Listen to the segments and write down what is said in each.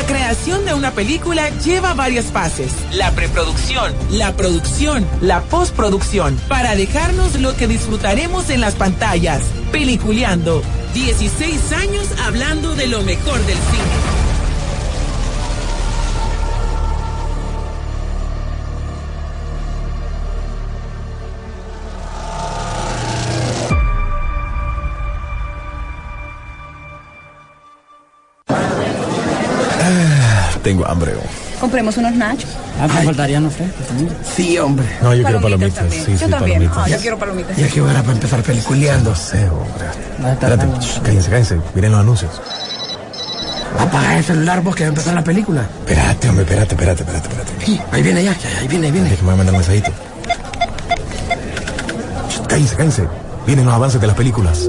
La creación de una película lleva varias fases. La preproducción, la producción, la postproducción, para dejarnos lo que disfrutaremos en las pantallas. Peliculeando. 16 años hablando de lo mejor del cine. Tengo hambre. Compremos unos nachos. Ah, me faltaría, no sé. Sí, hombre. No, yo quiero palomitas. Sí, yo sí, también. palomitas. Ah, yo quiero palomitas. Ya que hora para empezar peliculeando. No sé, hombre. Espérate, shh, cállense, cállense. Miren los anuncios. Apaga el celular vos que va a empezar la película. Espérate, hombre, espérate, espérate, espérate, espérate. Sí, ahí viene ya, ya, ahí viene, ahí viene. Déjame mandar un mensajito. Shh, Cállense, cállense. Vienen los avances de las películas.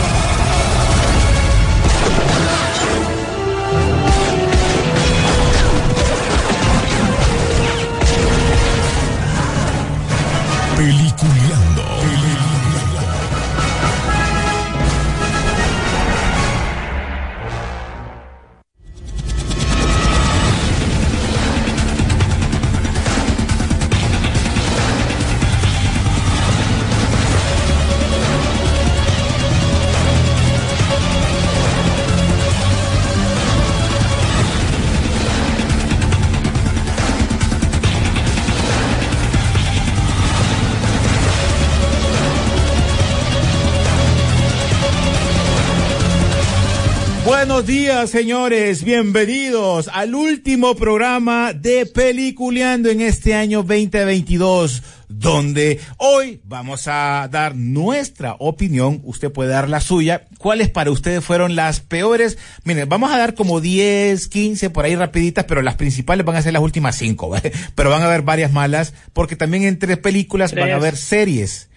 Buenos días, señores. Bienvenidos al último programa de Peliculeando en este año 2022, donde hoy vamos a dar nuestra opinión. Usted puede dar la suya. ¿Cuáles para ustedes fueron las peores? Miren, vamos a dar como 10, 15 por ahí rapiditas, pero las principales van a ser las últimas cinco, ¿vale? Pero van a haber varias malas, porque también entre películas van a haber series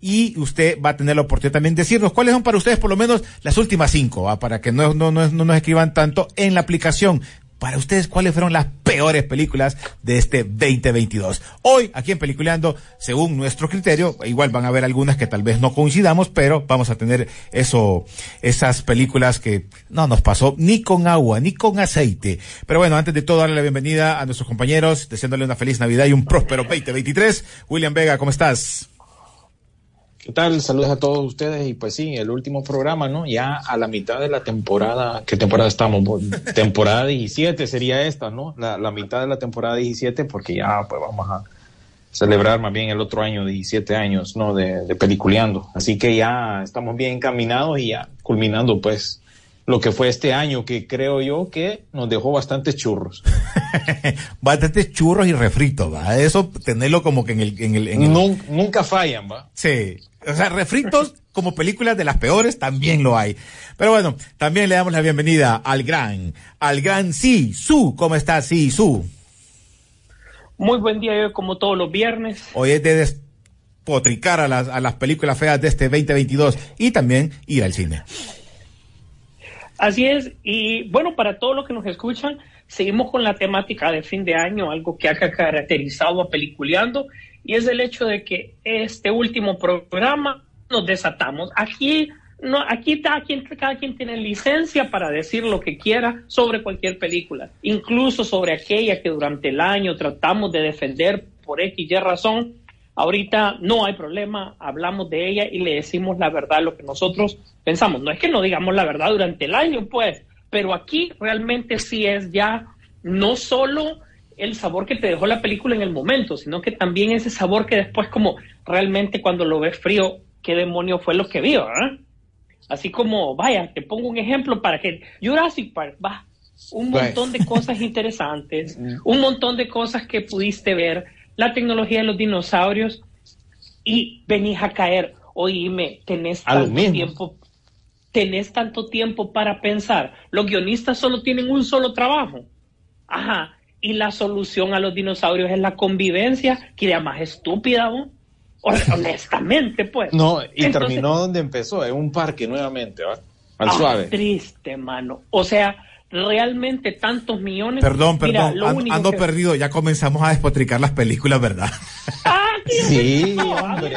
y usted va a tener la oportunidad también de decirnos cuáles son para ustedes por lo menos las últimas cinco, ¿va? para que no, no, no, no nos escriban tanto en la aplicación. Para ustedes, ¿cuáles fueron las peores películas de este 2022? Hoy, aquí en Peliculeando, según nuestro criterio, igual van a haber algunas que tal vez no coincidamos, pero vamos a tener eso, esas películas que no nos pasó ni con agua, ni con aceite. Pero bueno, antes de todo, darle la bienvenida a nuestros compañeros, deseándole una feliz Navidad y un próspero 2023. William Vega, ¿cómo estás? ¿Qué tal? Saludos a todos ustedes y pues sí, el último programa, ¿no? Ya a la mitad de la temporada, ¿qué temporada estamos? temporada 17 sería esta, ¿no? La, la, mitad de la temporada 17 porque ya pues vamos a celebrar más bien el otro año, 17 años, ¿no? De, de peliculeando. Así que ya estamos bien encaminados y ya culminando pues lo que fue este año, que creo yo que nos dejó bastantes churros. bastantes churros y refritos, ¿va? Eso tenerlo como que en el... En el, en el... Nunca, nunca fallan, ¿va? Sí. O sea, refritos como películas de las peores también lo hay. Pero bueno, también le damos la bienvenida al gran, al gran Sí, Su. ¿Cómo estás, Sí, Su? Muy buen día, yo como todos los viernes. Hoy es de despotricar a las, a las películas feas de este 2022 y también ir al cine. Así es, y bueno, para todos los que nos escuchan, seguimos con la temática de fin de año, algo que ha caracterizado a Peliculeando, y es el hecho de que este último programa nos desatamos. Aquí, no, aquí cada quien, cada quien tiene licencia para decir lo que quiera sobre cualquier película, incluso sobre aquella que durante el año tratamos de defender por X y razón. Ahorita no hay problema, hablamos de ella y le decimos la verdad, lo que nosotros pensamos. No es que no digamos la verdad durante el año, pues, pero aquí realmente sí es ya no solo el sabor que te dejó la película en el momento, sino que también ese sabor que después como realmente cuando lo ves frío, qué demonio fue lo que vio, ¿eh? Así como, vaya, te pongo un ejemplo para que Jurassic Park, va, un montón de cosas interesantes, un montón de cosas que pudiste ver, la tecnología de los dinosaurios y venís a caer, oíme, tenés tanto tiempo, tenés tanto tiempo para pensar. Los guionistas solo tienen un solo trabajo. Ajá. Y la solución a los dinosaurios es la convivencia, que idea más estúpida, ¿no? honestamente, pues. No, y terminó donde empezó, en un parque nuevamente, ¿va? Al ah, suave. Triste, mano. O sea, realmente tantos millones. Perdón, perdón, ando perdido, ya comenzamos a despotricar las películas, ¿verdad? Ah, sí, hombre.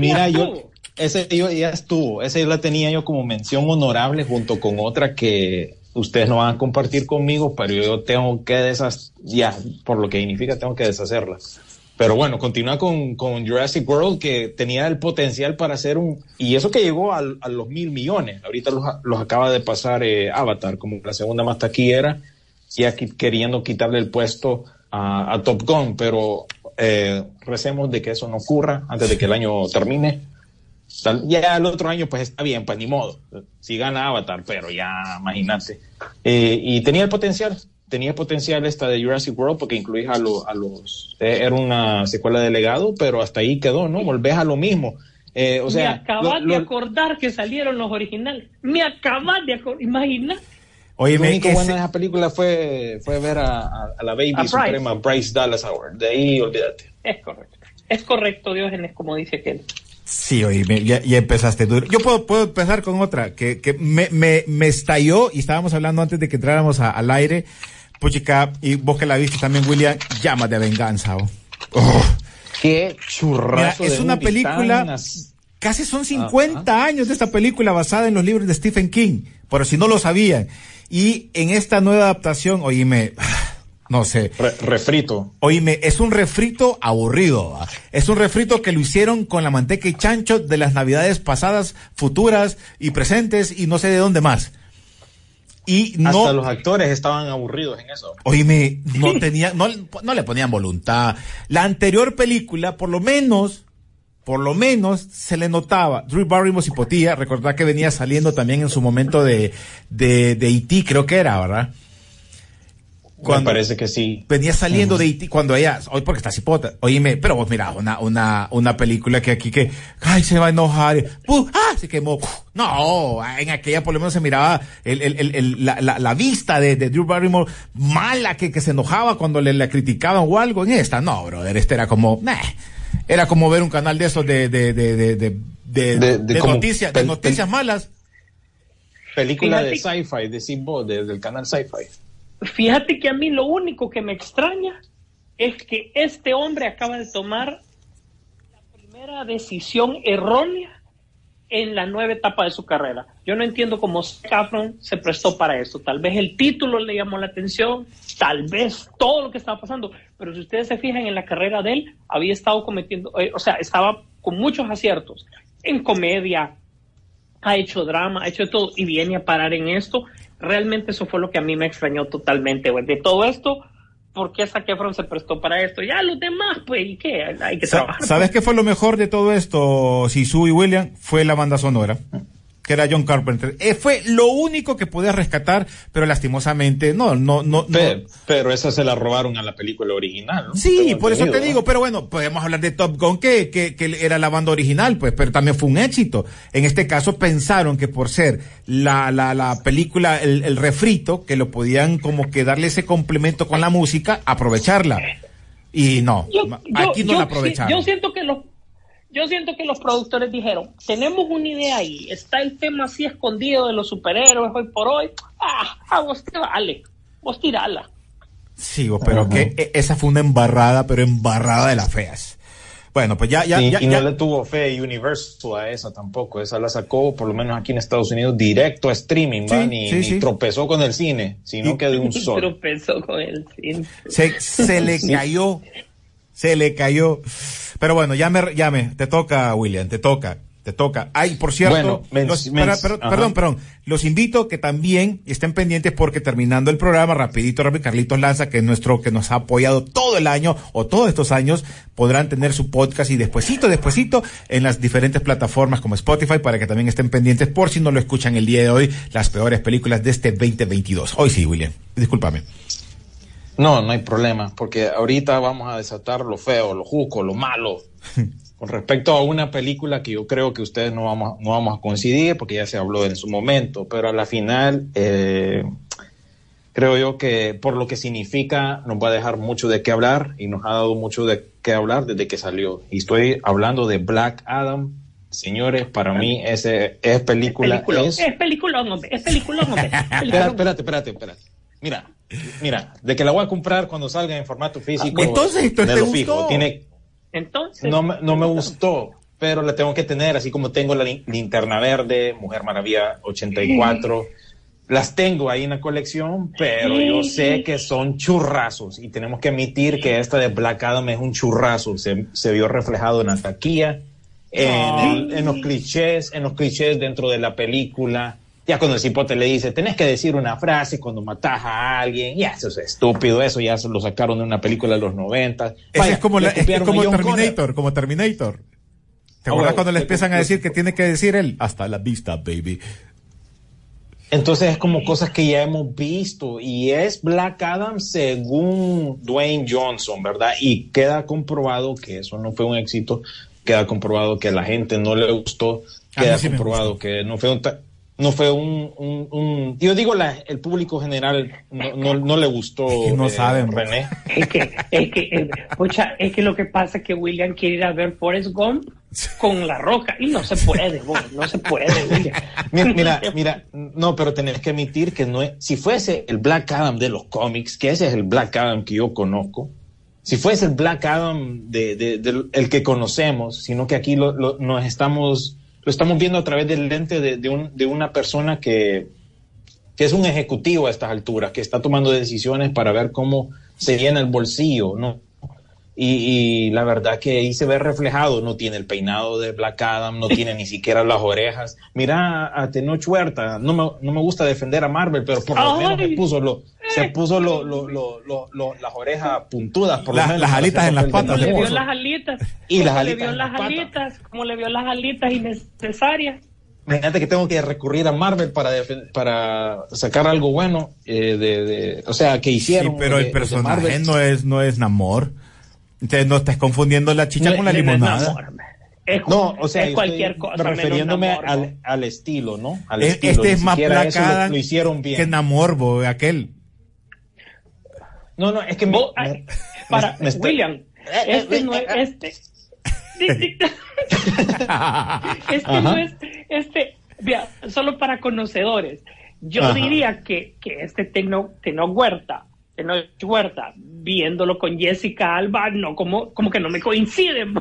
mira, yo, ese yo ya estuvo, ese yo la tenía yo como mención honorable junto con otra que ustedes no van a compartir conmigo, pero yo tengo que deshacer, ya, por lo que significa, tengo que deshacerla. Pero bueno, continúa con, con, Jurassic World, que tenía el potencial para hacer un... Y eso que llegó a, los mil millones. Ahorita los, acaba de pasar eh, Avatar como la segunda más taquillera, ya queriendo quitarle el puesto a, a Top Gun. Pero eh, recemos de que eso no ocurra antes de que el año termine. Ya el otro año, pues está bien, pues ni modo. Si gana Avatar, pero ya imagínate. Eh, y tenía el potencial tenía potencial esta de Jurassic World porque incluís a, a los... Eh, era una secuela de legado, pero hasta ahí quedó, ¿no? Volvés a lo mismo. Eh, o sea, me acabas de acordar que salieron los originales. Me acabas de acordar, imagina. Oye, lo único bueno de esa película fue, fue ver a, la Baby Suprema Bryce Dallas Howard. De ahí, olvídate. Es correcto. Es correcto, Diógenes, como dice aquel. Sí, oye, ya, ya, empezaste duro. Yo puedo, puedo empezar con otra que, que me, me, me estalló y estábamos hablando antes de que entráramos al aire Puchica, y vos que la viste también, William, llama de venganza. Oh. Oh. Qué churrasco. es una película, casi son 50 años de esta película basada en los libros de Stephen King, pero si no lo sabían. Y en esta nueva adaptación, oíme, no sé. refrito. Oíme, es un refrito aburrido. Es un refrito que lo hicieron con la manteca y chancho de las navidades pasadas, futuras y presentes y no sé de dónde más. Y no, Hasta los actores estaban aburridos en eso. Oíme, no tenía, no, no le ponían voluntad. La anterior película, por lo menos, por lo menos se le notaba. Drew Barrymore y Potía, recordad que venía saliendo también en su momento de, de, de E.T., creo que era, ¿verdad? Cuando parece que sí. Venía saliendo de IT cuando ella, hoy porque está cipota, oíme, pero vos mira, una, una, una película que aquí que, ay, se va a enojar, ah, se quemó. No, en aquella por lo menos se miraba el, el, el, la, la, la, vista de, de, Drew Barrymore mala que, que se enojaba cuando le, le criticaban o algo. En esta, no, brother, este era como, era como ver un canal de esos de, de, de, de, de, de, noticias, de noticias malas. Película de sci-fi, de Simbo, del canal sci-fi. Fíjate que a mí lo único que me extraña es que este hombre acaba de tomar la primera decisión errónea en la nueva etapa de su carrera. Yo no entiendo cómo Saffron se prestó para esto. Tal vez el título le llamó la atención, tal vez todo lo que estaba pasando, pero si ustedes se fijan en la carrera de él, había estado cometiendo, eh, o sea, estaba con muchos aciertos en comedia, ha hecho drama, ha hecho todo y viene a parar en esto realmente eso fue lo que a mí me extrañó totalmente, güey. De todo esto, ¿por qué Zac Efron se prestó para esto? Ya los demás, pues, ¿y qué? Hay que trabajar. ¿Sabes pues. qué fue lo mejor de todo esto, Sisu y William? Fue la banda sonora que era John Carpenter. Eh, fue lo único que podía rescatar, pero lastimosamente no, no, no. Pero, esa se la robaron a la película original. ¿no? Sí, por eso te digo, pero bueno, podemos hablar de Top Gun, que, que, que, era la banda original, pues, pero también fue un éxito. En este caso pensaron que por ser la, la, la película, el, el refrito, que lo podían como que darle ese complemento con la música, aprovecharla. Y no, aquí no la aprovecharon. Yo siento que los yo siento que los productores dijeron, tenemos una idea ahí, está el tema así escondido de los superhéroes hoy por hoy, ah, a vos te vale, vos tirala. Sí, pero que e, esa fue una embarrada, pero embarrada de las feas. Bueno, pues ya, ya, y, no le tuvo fe Universal a esa tampoco. Esa la sacó, por lo menos aquí en Estados Unidos, directo a streaming, Ni, tropezó con el cine, sino que de un solo. tropezó con el cine. Se, se le cayó, se le cayó. Pero bueno, ya me, ya me, te toca, William, te toca, te toca. Ay, por cierto, perdón, perdón, los invito que también estén pendientes porque terminando el programa, rapidito, rapidito, Carlitos Lanza, que es nuestro, que nos ha apoyado todo el año o todos estos años, podrán tener su podcast y despuesito, despuesito, en las diferentes plataformas como Spotify para que también estén pendientes por si no lo escuchan el día de hoy, las peores películas de este 2022. Hoy sí, William, discúlpame. No, no hay problema, porque ahorita vamos a desatar lo feo, lo juco, lo malo. Con respecto a una película que yo creo que ustedes no vamos, no vamos a coincidir, porque ya se habló en su momento, pero a la final eh, creo yo que por lo que significa nos va a dejar mucho de qué hablar y nos ha dado mucho de que hablar desde que salió. Y estoy hablando de Black Adam. Señores, para mí ese es película. Es película, es- es película, hombre, es película, hombre. Espera, espérate, espérate, espérate. Mira, mira, de que la voy a comprar cuando salga en formato físico. Ah, entonces, esto de te lo gustó. fijo. Tiene, Entonces, no, me- no me gustó, pero la tengo que tener, así como tengo la lin- linterna verde, Mujer Maravilla 84. Las tengo ahí en la colección, pero yo sé que son churrazos y tenemos que admitir que esta de Black Adam es un churrazo. Se, se vio reflejado en la taquilla, en, el- en los clichés, en los clichés dentro de la película. Ya cuando el cipote le dice, tenés que decir una frase cuando matas a alguien, ya eso es estúpido, eso ya se lo sacaron de una película de los 90. Ese es como, la- es como Terminator, como Terminator. ¿Te Ah, acuerdas cuando le empiezan a decir que tiene que decir él? Hasta la vista, baby. Entonces es como cosas que ya hemos visto y es Black Adam según Dwayne Johnson, ¿verdad? Y queda comprobado que eso no fue un éxito, queda comprobado que a la gente no le gustó, queda sí comprobado que no fue un... ta- no fue un, un- un- yo digo la, el público general no, no, no le gustó Es que no eh, saben, René es que, es que, eh, pucha, es que lo que pasa es que William quiere ir a ver Forrest Gump con la roca y no se puede, no se puede, William. Mira, mira, mira, no, pero tenés que admitir que no es, si fuese el Black Adam de los cómics, que ese es el Black Adam que yo conozco, si fuese el Black Adam de, de- del- el que conocemos, sino que aquí lo, lo- nos estamos, lo estamos viendo a través del lente de, de un- de una persona que, que es un ejecutivo a estas alturas, que está tomando decisiones para ver cómo se llena el bolsillo, ¿no? Y, y la verdad que ahí se ve reflejado, no tiene el peinado de Black Adam, no tiene ni siquiera las orejas. Mira a Tenoch Huerta, no me, no me gusta defender a Marvel, pero por lo Ay. menos se puso, lo, se puso lo, lo- lo- lo- lo- las orejas puntudas. Por lo Las- menos, las alitas en las papel de ¿Cómo patas, le vio las alitas? Y ¿Cómo las le alitas vio las las patas. alitas? ¿Cómo le vio las alitas innecesarias? Imagínate que tengo que recurrir a Marvel para, para sacar algo bueno, eh, de, de- o sea, que Sí, hicieron. pero de- el personaje no es, no es Namor. Entonces no estás confundiendo la chicha No, con la limonada. Es, No, o sea, es cualquier estoy cosa. refiriéndome menos al, al estilo, ¿no? Al Es- estilo, este es más placada lo, lo hicieron bien. que Namor, bo, aquel. No, no, es que me- ay, para me está- William, este no es este. este no es este. Vea, solo para conocedores. Yo Ajá. diría que, que este Teno, Teno Huerta, Teno Huerta, viéndolo con Jessica Alba, no, como, como que no me coinciden.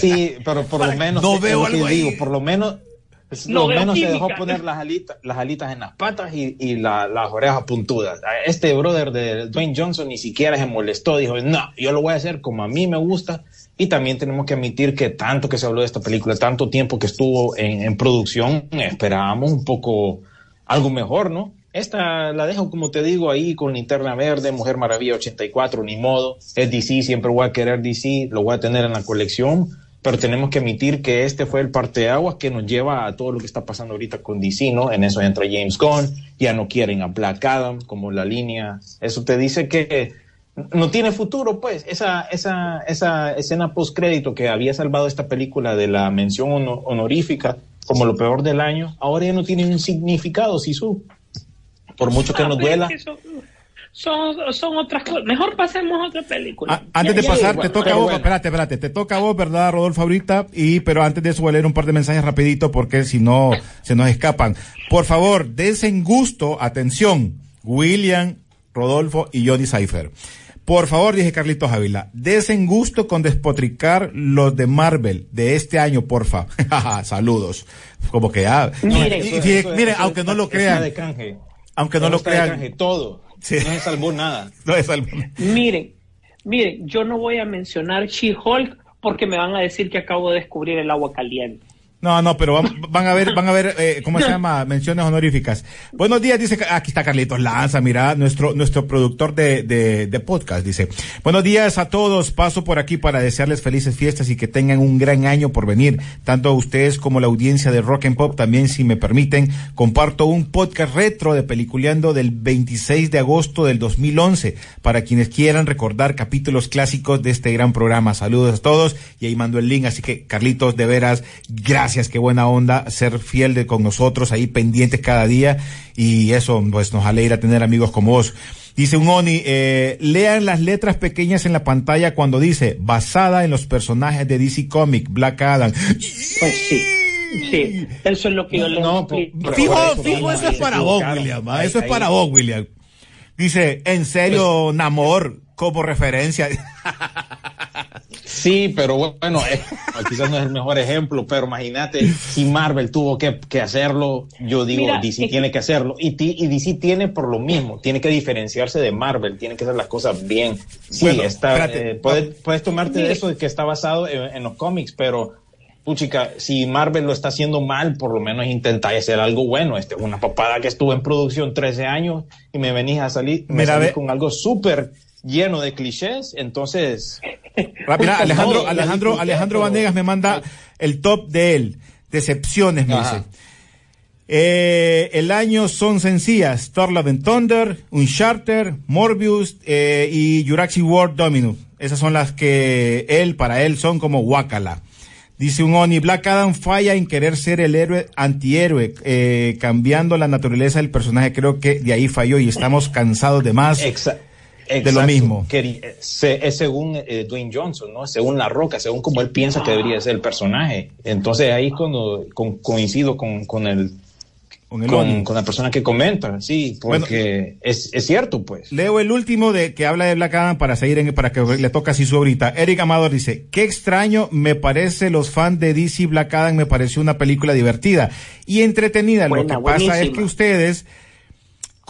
Sí, pero por lo menos No veo algo ahí. digo, por lo menos No lo menos se dejó poner las alitas, las alitas en las patas y, y la- las orejas puntudas. Este brother de Dwayne Johnson ni siquiera se molestó, dijo, no, yo lo voy a hacer como a mí me gusta. Y también tenemos que admitir que tanto que se habló de esta película, tanto tiempo que estuvo en, en producción, esperábamos un poco algo mejor, ¿no? Esta la dejo, como te digo, ahí con linterna verde, Mujer Maravilla 84, ni modo. Es DC, siempre voy a querer DC, lo voy a tener en la colección, pero tenemos que admitir que este fue el parteaguas que nos lleva a todo lo que está pasando ahorita con DC, ¿no? En eso entra James Gunn, ya no quieren a Black Adam como la línea. Eso te dice que no tiene futuro, pues. Esa, esa, esa escena post crédito que había salvado esta película de la mención hono- honorífica como lo peor del año, ahora ya no tiene un significado, Sisu. Por mucho que Ah, nos es duela. que son, son, son otras cosas. Mejor pasemos a otra película. Ah, antes Ya, de pasar, te toca a vos, bueno. espérate, espérate, te toca a vos, ¿verdad, Rodolfo ahorita? Y, pero antes de eso voy a leer un par de mensajes rapidito porque si no, se nos escapan. Por favor, dense en gusto, atención, William, Rodolfo y Johnny Cypher. Por favor, dije Carlitos Ávila, desen gusto con despotricar los de Marvel de este año, porfa. Saludos. Como que Eso- eso- miren, eso aunque no lo crean. Aunque no lo crean, canje, todo. Sí. No se salvó nada. no es algo- Miren, miren, yo no voy a mencionar She-Hulk porque me van a decir que acabo de descubrir el agua caliente. No, no, pero van, a ver, van a ver, eh, ¿cómo se llama? Menciones honoríficas. Buenos días, dice, aquí está Carlitos Lanza, mira, nuestro, nuestro productor de, de, de podcast, dice. Buenos días a todos, paso por aquí para desearles felices fiestas y que tengan un gran año por venir. Tanto a ustedes como la audiencia de Rock and Pop, también si me permiten, comparto un podcast retro de Peliculeando del 26 de agosto del 2011, para quienes quieran recordar capítulos clásicos de este gran programa. Saludos a todos y ahí mando el link, así que Carlitos, de veras, gracias, qué buena onda ser fiel de con nosotros, ahí pendientes cada día y eso pues nos alegra tener amigos como vos. Dice un Oni, eh, lean las letras pequeñas en la pantalla cuando dice basada en los personajes de DC Comic, Black Adam. Pues sí. Sí, eso es lo que yo le No, fijo, fijo, ahí eso es para vos. William. ah, Eso es para vos, William. Dice, en serio, Namor, como referencia. Sí, pero bueno, eh, quizás no es el mejor ejemplo, pero imagínate si Marvel tuvo que, que hacerlo, yo digo, Mira, DC es tiene que- hacerlo. Y, ti- y DC tiene por lo mismo, tiene que diferenciarse de Marvel, tiene que hacer las cosas bien. Sí, Bueno, está, espérate. eh, puedes, puedes tomarte de eso de que está basado en, en los cómics, pero puchica, si Marvel lo está haciendo mal, por lo menos intenta hacer algo bueno. Este, una papada que estuvo en producción 13 años y me venís a salir, me Mira, salís con algo súper lleno de clichés, entonces Mira, Alejandro, Alejandro, Alejandro Vanegas me manda el top de él. Decepciones, me Ajá. dice. Eh, el año son sencillas. Thor Love and Thunder, Uncharted, Morbius eh, y Jurassic World Dominus. Esas son las que él, para él, son como Wakala. Dice un Oni, Black Adam falla en querer ser el héroe antihéroe, eh, cambiando la naturaleza del personaje. Creo que de ahí falló y estamos cansados de más. De lo mismo. Se- es según eh, Dwayne Johnson, ¿no? Según La Roca, según como él piensa que debería ser el personaje. Entonces ahí es cuando con- coincido con, con el Con con, la persona que comenta, sí, porque es, es cierto, pues. Leo el último de que habla de Black Adam para seguir en, para que le toca así su ahorita. Eric Amador dice, qué extraño me parece los fans de DC Black Adam me pareció una película divertida y entretenida. Buena, Lo que pasa es que ustedes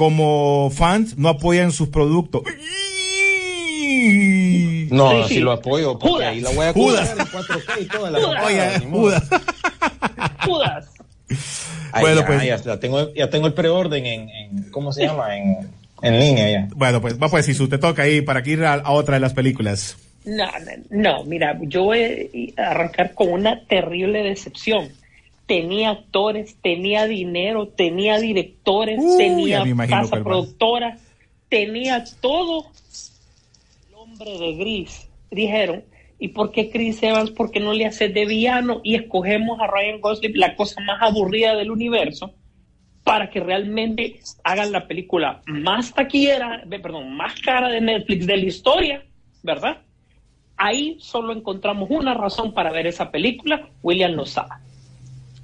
como fans no apoyan sus productos. No, Sí, sí, sí. lo apoyo, porque Judas. ahí la voy a Judas. en 4K y toda la Judas. papada, Oye, ni modo. Judas. Judas. Ay, Bueno, ya, pues. ya, ya tengo, ya tengo el preorden en, en, ¿cómo se llama? En, en línea ya. Bueno, pues va pues si te toca ahí para que ir a, a otra de las películas. No, no, no, mira, yo voy a arrancar con una terrible decepción. Tenía actores, tenía dinero, tenía directores, Uy, tenía casa productora, tenía todo. El hombre de gris. Dijeron, ¿y por qué Chris Evans? ¿Por qué no le hace de villano? Y escogemos a Ryan Gosling, la cosa más aburrida del universo, para que realmente hagan la película más taquillera, perdón, más cara de Netflix de la historia, ¿verdad? Ahí solo encontramos una razón para ver esa película, William Lozada.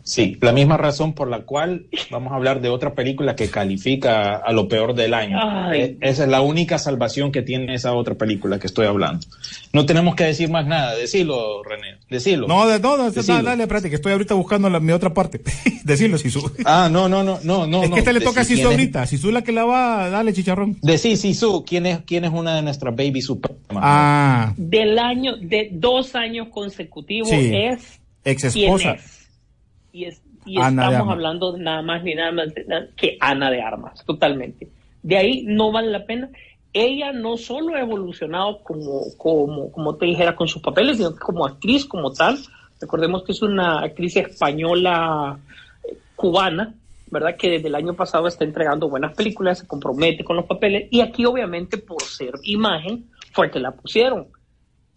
Sí, la misma razón por la cual vamos a hablar de otra película que califica a lo peor del año. Ay. Eh, Esa es la única salvación que tiene esa otra película que estoy hablando. No tenemos que decir más nada. Decilo, René. Decilo. No, de no, no, Decilo. dale, espérate, que estoy ahorita buscando la, mi otra parte. Decirlo, Sisu. Ah, no, no, no, no, no. es no. que esta le toca a Sisu quién es- ahorita. Sisu la que la va, dale, chicharrón. Decí, Sisu, ¿quién es, quién es una de nuestras baby super? Ah, Del año, de dos años consecutivos Sí. es ex quién esposa. es. Y, es, estamos hablando nada más ni nada más que Ana de Armas, totalmente. De ahí no vale la pena. Ella no solo ha evolucionado como, como, como te dijera con sus papeles, sino que como actriz, como tal. Recordemos que es una actriz española eh, cubana, ¿verdad? Que desde el año pasado está entregando buenas películas, se compromete con los papeles. Y aquí, obviamente, por ser imagen, fue que la pusieron.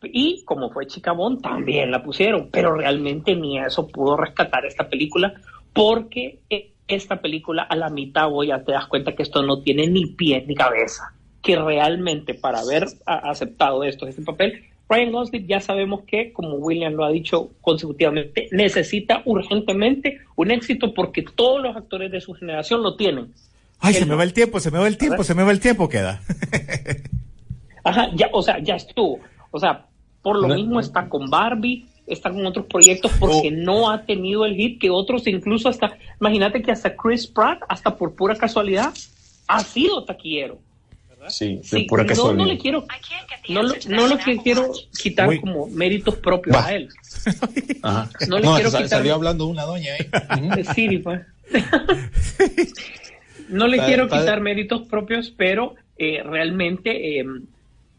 Y como fue Chicabón, también la pusieron, pero realmente ni eso pudo rescatar esta película, porque eh, esta película a la mitad voy ya te das cuenta que esto no tiene ni pie ni cabeza, que realmente para haber aceptado esto, este papel, Ryan Gosling ya sabemos que, como William lo ha dicho consecutivamente, necesita urgentemente un éxito porque todos los actores de su generación lo tienen. Ay, se me va el tiempo, se me va el tiempo, se me va el tiempo, queda. Ajá, ya, o sea, ya estuvo. O sea, por lo No. mismo está con Barbie, está con otros proyectos porque Oh. no ha tenido el hit que otros, incluso hasta, imagínate que hasta Chris Pratt, hasta por pura casualidad, ha sido taquillero. Sí, de Sí, pura no, casualidad. no le quiero, no, lo- no lo que quiero quitar como méritos propios a él. Ajá. No le quiero sal- quitar- salió hablando una doña ahí. Eh, Siri, pues. no le quiero quitar méritos propios, pero eh, realmente eh,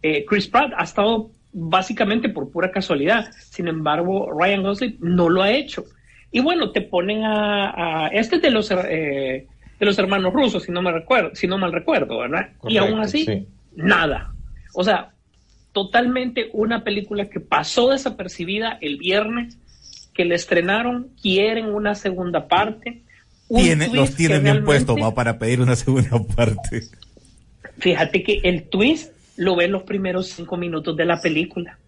eh, Chris Pratt ha estado básicamente por pura casualidad. Sin embargo, Ryan Gosling no lo ha hecho. Y bueno, te ponen a, a- este es de los eh, de los hermanos rusos, si no me recuerdo, si no mal recuerdo, ¿verdad? y aún así, sí. nada. O sea, totalmente una película que pasó desapercibida el viernes, que le estrenaron, quieren una segunda parte. un Tiene, los tienen bien puestos va para pedir una segunda parte. Fíjate que el twist lo ves los primeros cinco minutos de la película.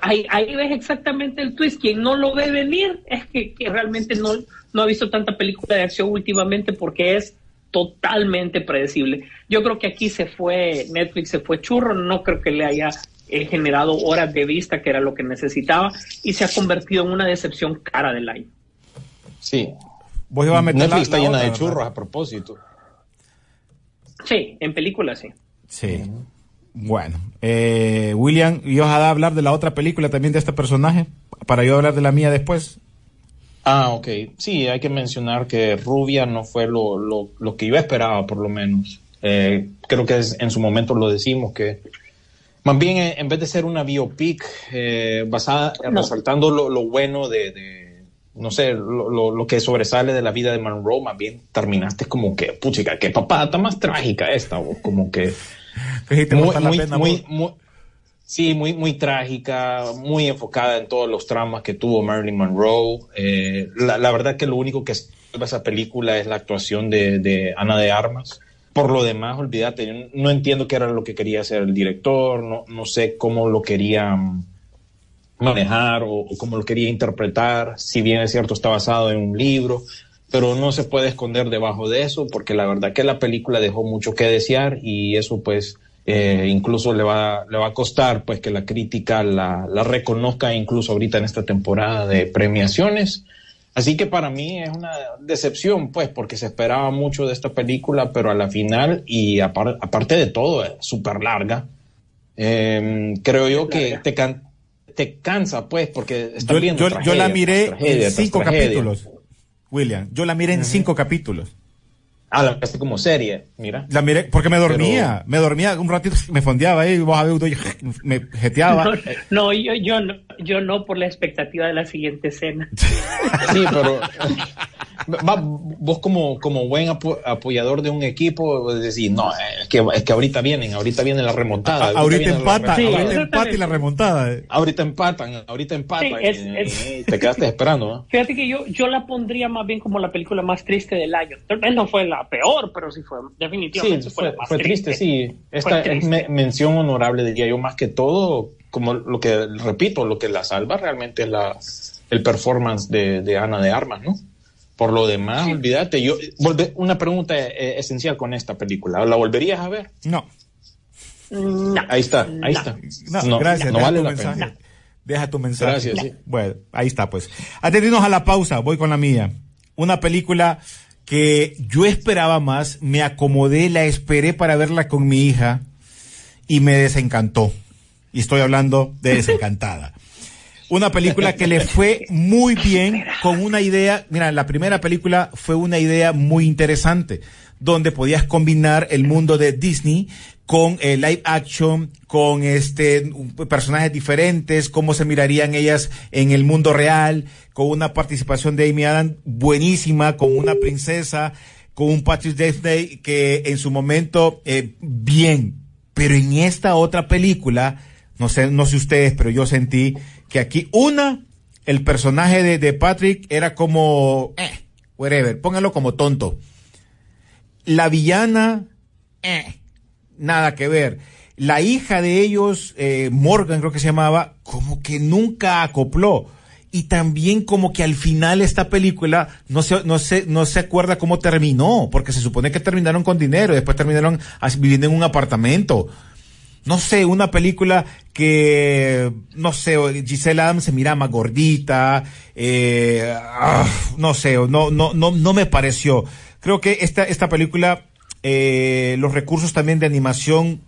Ahí, ahí ves exactamente el twist. Quien no lo ve venir es que, que realmente no, no ha visto tanta película de acción últimamente porque es totalmente predecible. Yo creo que aquí se fue, Netflix se fue churro, no creo que le haya eh, generado horas de vista, que era lo que necesitaba, y se ha convertido en una decepción cara del año. Sí. Vos ibas a meter Netflix la- está la llena otra, de ¿verdad? churros a propósito. Sí, en películas sí. Sí. Bueno, eh, William, ¿y a hablar de la otra película también de este personaje? Para yo hablar de la mía después. Ah, ok. Sí, hay que mencionar que Rubia no fue lo, lo, lo que yo esperaba, por lo menos. Eh, creo que es- en su momento lo decimos que más bien eh, en vez de ser una biopic eh, basada, eh, No. resaltando lo, lo bueno de, de, no sé, lo, lo, lo que sobresale de la vida de Monroe, más bien terminaste como que, puchica, qué papata más trágica esta, o como Que sí te muy, la pena, muy, sí, muy, muy trágica, muy enfocada en todos los tramas que tuvo Marilyn Monroe. Eh, la, la verdad que lo único que salva esa película es la actuación de, de Ana de Armas. Por lo demás, olvídate, yo no entiendo qué era lo que quería hacer el director, no, no sé cómo lo quería mm, manejar o, o cómo lo quería interpretar. Si bien es cierto, está basado en un libro, pero no se puede esconder debajo de eso porque la verdad que la película dejó mucho que desear y eso pues eh, incluso le va, le va a costar pues que la crítica la, la reconozca incluso ahorita en esta temporada de premiaciones. Así que para mí es una decepción, pues, porque se esperaba mucho de esta película, pero a la final, y apar- aparte de todo, es súper larga. Eh, creo yo que te, can- te cansa, pues, porque estás Yo, viendo yo- yo la tragedia miré tragedia en cinco tragedia. capítulos. William, yo la miré en cinco capítulos. Ah, la miraste como serie, mira. La miré porque me dormía, me dormía un ratito, me fondeaba ahí, vos yo me jeteaba. No, no, yo, yo no, yo no por la expectativa de la siguiente escena. Sí, pero va, vos como, como buen apo- apoyador de un equipo, decís, no, es que, es que ahorita vienen, ahorita viene la remontada. A- ahorita viene la empata, Sí, ahorita empata y la remontada. eh. Ahorita empatan, ahorita empatan. Sí, es- y, es- y te quedaste esperando, ¿no? Fíjate que yo, yo la pondría más bien como la película más triste del año. Tal vez no fue la peor, pero sí fue, Sí, definitivamente fue, fue, la más fue triste, sí. Esta Fue es triste. me- mención honorable, diría yo, más que todo, como lo que, repito, lo que la salva realmente es la, el performance de, de Ana de Armas, ¿no? Por lo demás, olvídate, yo, volve- una pregunta eh, esencial con esta película, ¿la volverías a ver? No, No, Ahí está, ahí no. está. no, gracias, no deja vale tu la mensaje. pena. Deja tu mensaje. Gracias, sí. Bueno, ahí está pues. Irnos a la pausa, voy con la mía. Una película que yo esperaba más, me acomodé, la esperé para verla con mi hija y me desencantó. Y estoy hablando de desencantada. Una película que le fue muy bien con una idea, mira, la primera película fue una idea muy interesante, donde podías combinar el mundo de Disney con live action, con este personajes diferentes, cómo se mirarían ellas en el mundo real, con una participación de Amy Adams buenísima, con una princesa, con un Patrick Dempsey que en su momento eh, bien, pero en esta otra película, no sé, no sé ustedes, pero yo sentí que aquí una, el personaje de, de Patrick era como, eh, whatever, póngalo como tonto. La villana, eh, nada que ver. La hija de ellos, eh, Morgan creo que se llamaba, como que nunca acopló. Y también como que al final esta película no se, no se, no se acuerda cómo terminó, porque se supone que terminaron con dinero y después terminaron viviendo en un apartamento. No sé, una película que, no sé, Giselle Adams se mira más gordita, eh, ah, no sé, no, no, no, no me pareció. Creo que esta, esta película, eh, los recursos también de animación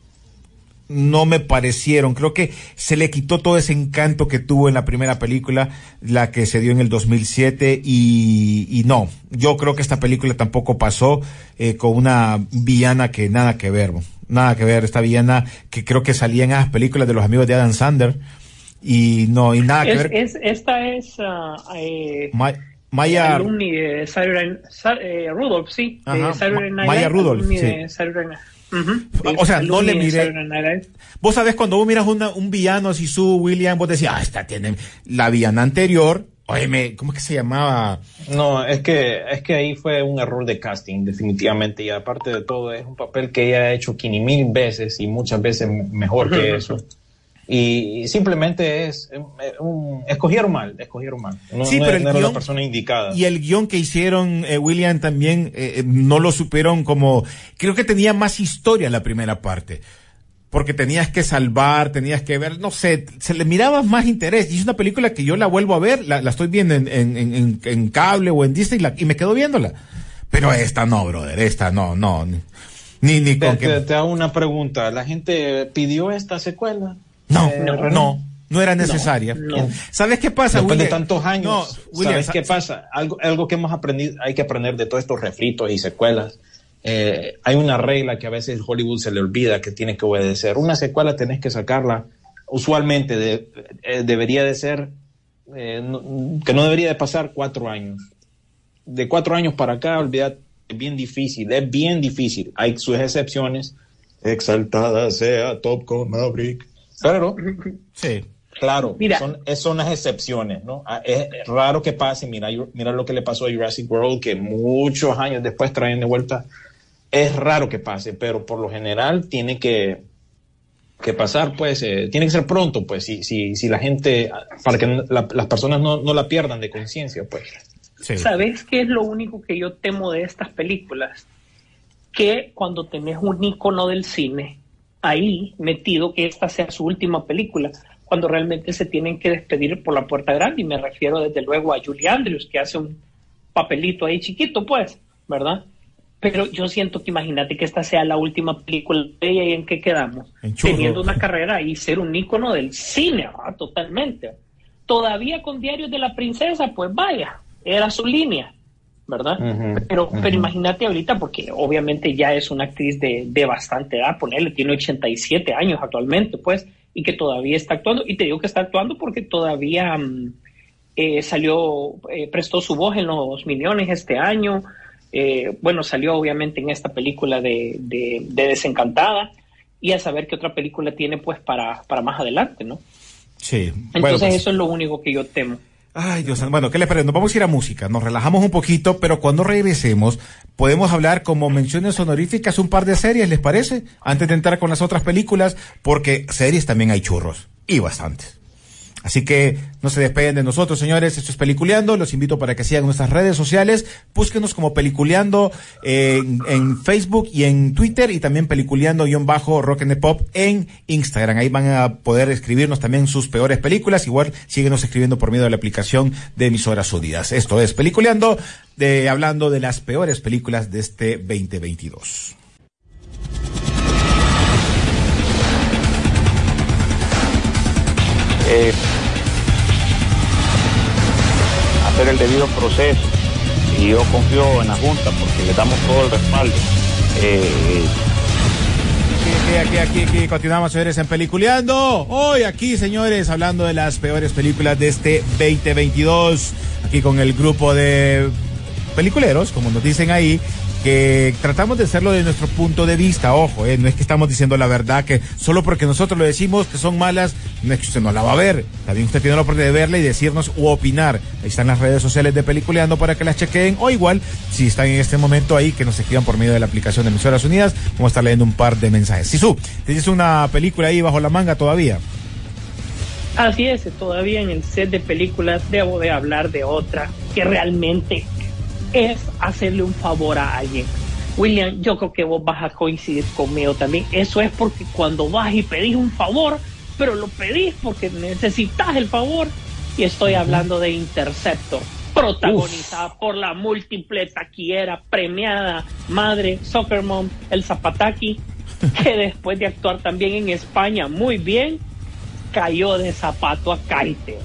no me parecieron. Creo que se le quitó todo ese encanto que tuvo en la primera película, la que se dio en el 2007, y, y no, yo creo que esta película tampoco pasó eh, con una villana que nada que ver, nada que ver, esta villana que creo que salía en esas películas de los amigos de Adam Sander, y no, y nada que Es, ver. es- esta es ah, eh, Ma- Maya, alumni de Saturday Sa- eh, Rudolph, sí. de Ajá, Ma- Maya Rudolph, sí. de O sea, no le miré-. Vos sabés cuando vos miras una, un villano, si su William, vos decías, ah, esta tiene la villana anterior, Óyeme, ¿cómo es que se llamaba? No, es que, es que ahí fue un error de casting, definitivamente. Y aparte de todo, es un papel que ella ha hecho quini mil veces y muchas veces mejor que eso. Y simplemente es, eh, un, escogieron mal, escogieron mal. No, Sí, no pero era- el no era guión- la persona indicada. Y el guion que hicieron eh, William también eh, no lo supieron como creo que tenía más historia la primera parte. Porque tenías que salvar, tenías que ver, no sé, se le miraba más interés. Y es una película que yo la vuelvo a ver, la, la estoy viendo en, en, en, en cable o en Disney la- y me quedo viéndola. Pero esta no, brother, esta no, no. Ni, ni, con te- que... te hago una pregunta. ¿La gente pidió esta secuela? No, Eh, no, no, no era necesaria. no. ¿Sabes qué pasa, Después de William? tantos años, William, ¿sabes sa- qué pasa? Algo, algo que hemos aprendido, hay que aprender de todos estos refritos y secuelas. Eh, hay una regla que a veces Hollywood se le olvida que tiene que obedecer. Una secuela tenés que sacarla, usualmente de- eh, debería de ser, eh, no- que no debería de pasar cuatro años. De cuatro años para acá, olvidad, es bien difícil, es bien difícil. Hay sus excepciones. Exaltada sea Top Gun Maverick. Pero Sí. Claro, Mira. son, las excepciones, ¿no? Ah, Es, es raro que pase, mira, mira lo que le pasó a Jurassic World, que muchos años después traen de vuelta. Es raro que pase, pero por lo general tiene que, que pasar, pues, eh, tiene que ser pronto, pues, si, si, si la gente, para que la- las personas no, no la pierdan de conciencia, pues. sí. ¿Sabes qué es lo único que yo temo de estas películas? Que cuando tenés un icono del cine ahí metido, que esta sea su última película, cuando realmente se tienen que despedir por la puerta grande, y me refiero desde luego a Julie Andrews, que hace un papelito ahí chiquito, pues, ¿verdad? Pero yo siento que imagínate que esta sea la última película de ella y en qué quedamos. Teniendo una carrera y ser un ícono del cine, ¿verdad? totalmente. Todavía con Diarios de la Princesa, pues vaya, era su línea, ¿verdad? Pero, pero imagínate ahorita, porque obviamente ya es una actriz de, de bastante edad, ponerle, tiene 87 años actualmente, pues, y que todavía está actuando, y te digo que está actuando porque todavía mm, eh, salió, eh, prestó su voz en los Millones este año, eh, bueno, salió obviamente en esta película de, de, de Desencantada, y a saber qué otra película tiene pues para, para más adelante, ¿no? Sí. Entonces Bueno, pues- eso es lo único que yo temo. Ay, Dios. Bueno, ¿qué les parece? Nos vamos a ir a música, nos relajamos un poquito, pero cuando regresemos podemos hablar como menciones honoríficas un par de series, ¿les parece? Antes de entrar con las otras películas, porque series también hay churros, y bastantes. Así que no se despeguen de nosotros, señores. Esto es Peliculeando. Los invito para que sigan nuestras redes sociales. Búsquenos como Peliculeando eh, en, Facebook y en Twitter y también Peliculeando-Rock and the Pop en Instagram. Ahí van a poder escribirnos también sus peores películas. Igual síguenos escribiendo por medio de la aplicación de emisoras unidas. Esto es Peliculeando, de, hablando de las peores películas de este 2022. Eh, hacer el debido proceso. Y yo confío en la Junta porque le damos todo el respaldo. Eh, Aquí, aquí, aquí, aquí, continuamos, señores, en Peliculeando. Hoy aquí, señores, hablando de las peores películas de este 2022. Aquí con el grupo de peliculeros, como nos dicen ahí, que tratamos de hacerlo de nuestro punto de vista. Ojo, eh, no es que estamos diciendo la verdad, que solo porque nosotros lo decimos que son malas, no es que usted no la va a ver. También usted tiene la oportunidad de verla y decirnos u opinar. Ahí están las redes sociales de Peliculeando para que las chequeen. O igual, si están en este momento ahí, que nos escriban por medio de la aplicación de Emisoras Unidas. Vamos a estar leyendo un par de mensajes. Sisu, ¿tienes una película ahí bajo la manga todavía? Así es, todavía en el set de películas debo de hablar de otra que realmente es hacerle un favor a alguien. William, yo creo que vos vas a coincidir conmigo también. Eso es porque cuando vas y pedís un favor, pero lo pedís porque necesitas el favor, y estoy hablando de Interceptor, protagonizada por la múltiple taquillera premiada madre Soccer Mom, el Zapataki, que después de actuar también en España muy bien, cayó de zapato a caite.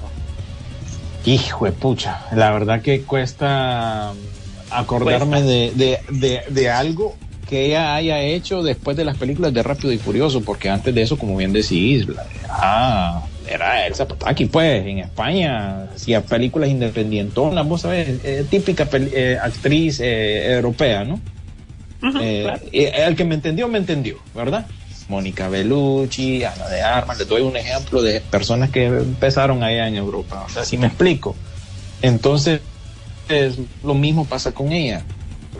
Hijo de pucha, la verdad que cuesta acordarme de, de, de, de algo que ella haya hecho después de las películas de Rápido y Furioso, porque antes de eso, como bien decís, ah, era Elsa Pataki, pues, en España hacía películas independientonas, vos sabés, eh, típica eh, actriz eh, europea, ¿no? Claro. el que me entendió, me entendió, ¿verdad? Mónica Bellucci, Ana de Armas, les doy un ejemplo de personas que empezaron allá en Europa. O sea, si me explico. Entonces, es, lo mismo pasa con ella.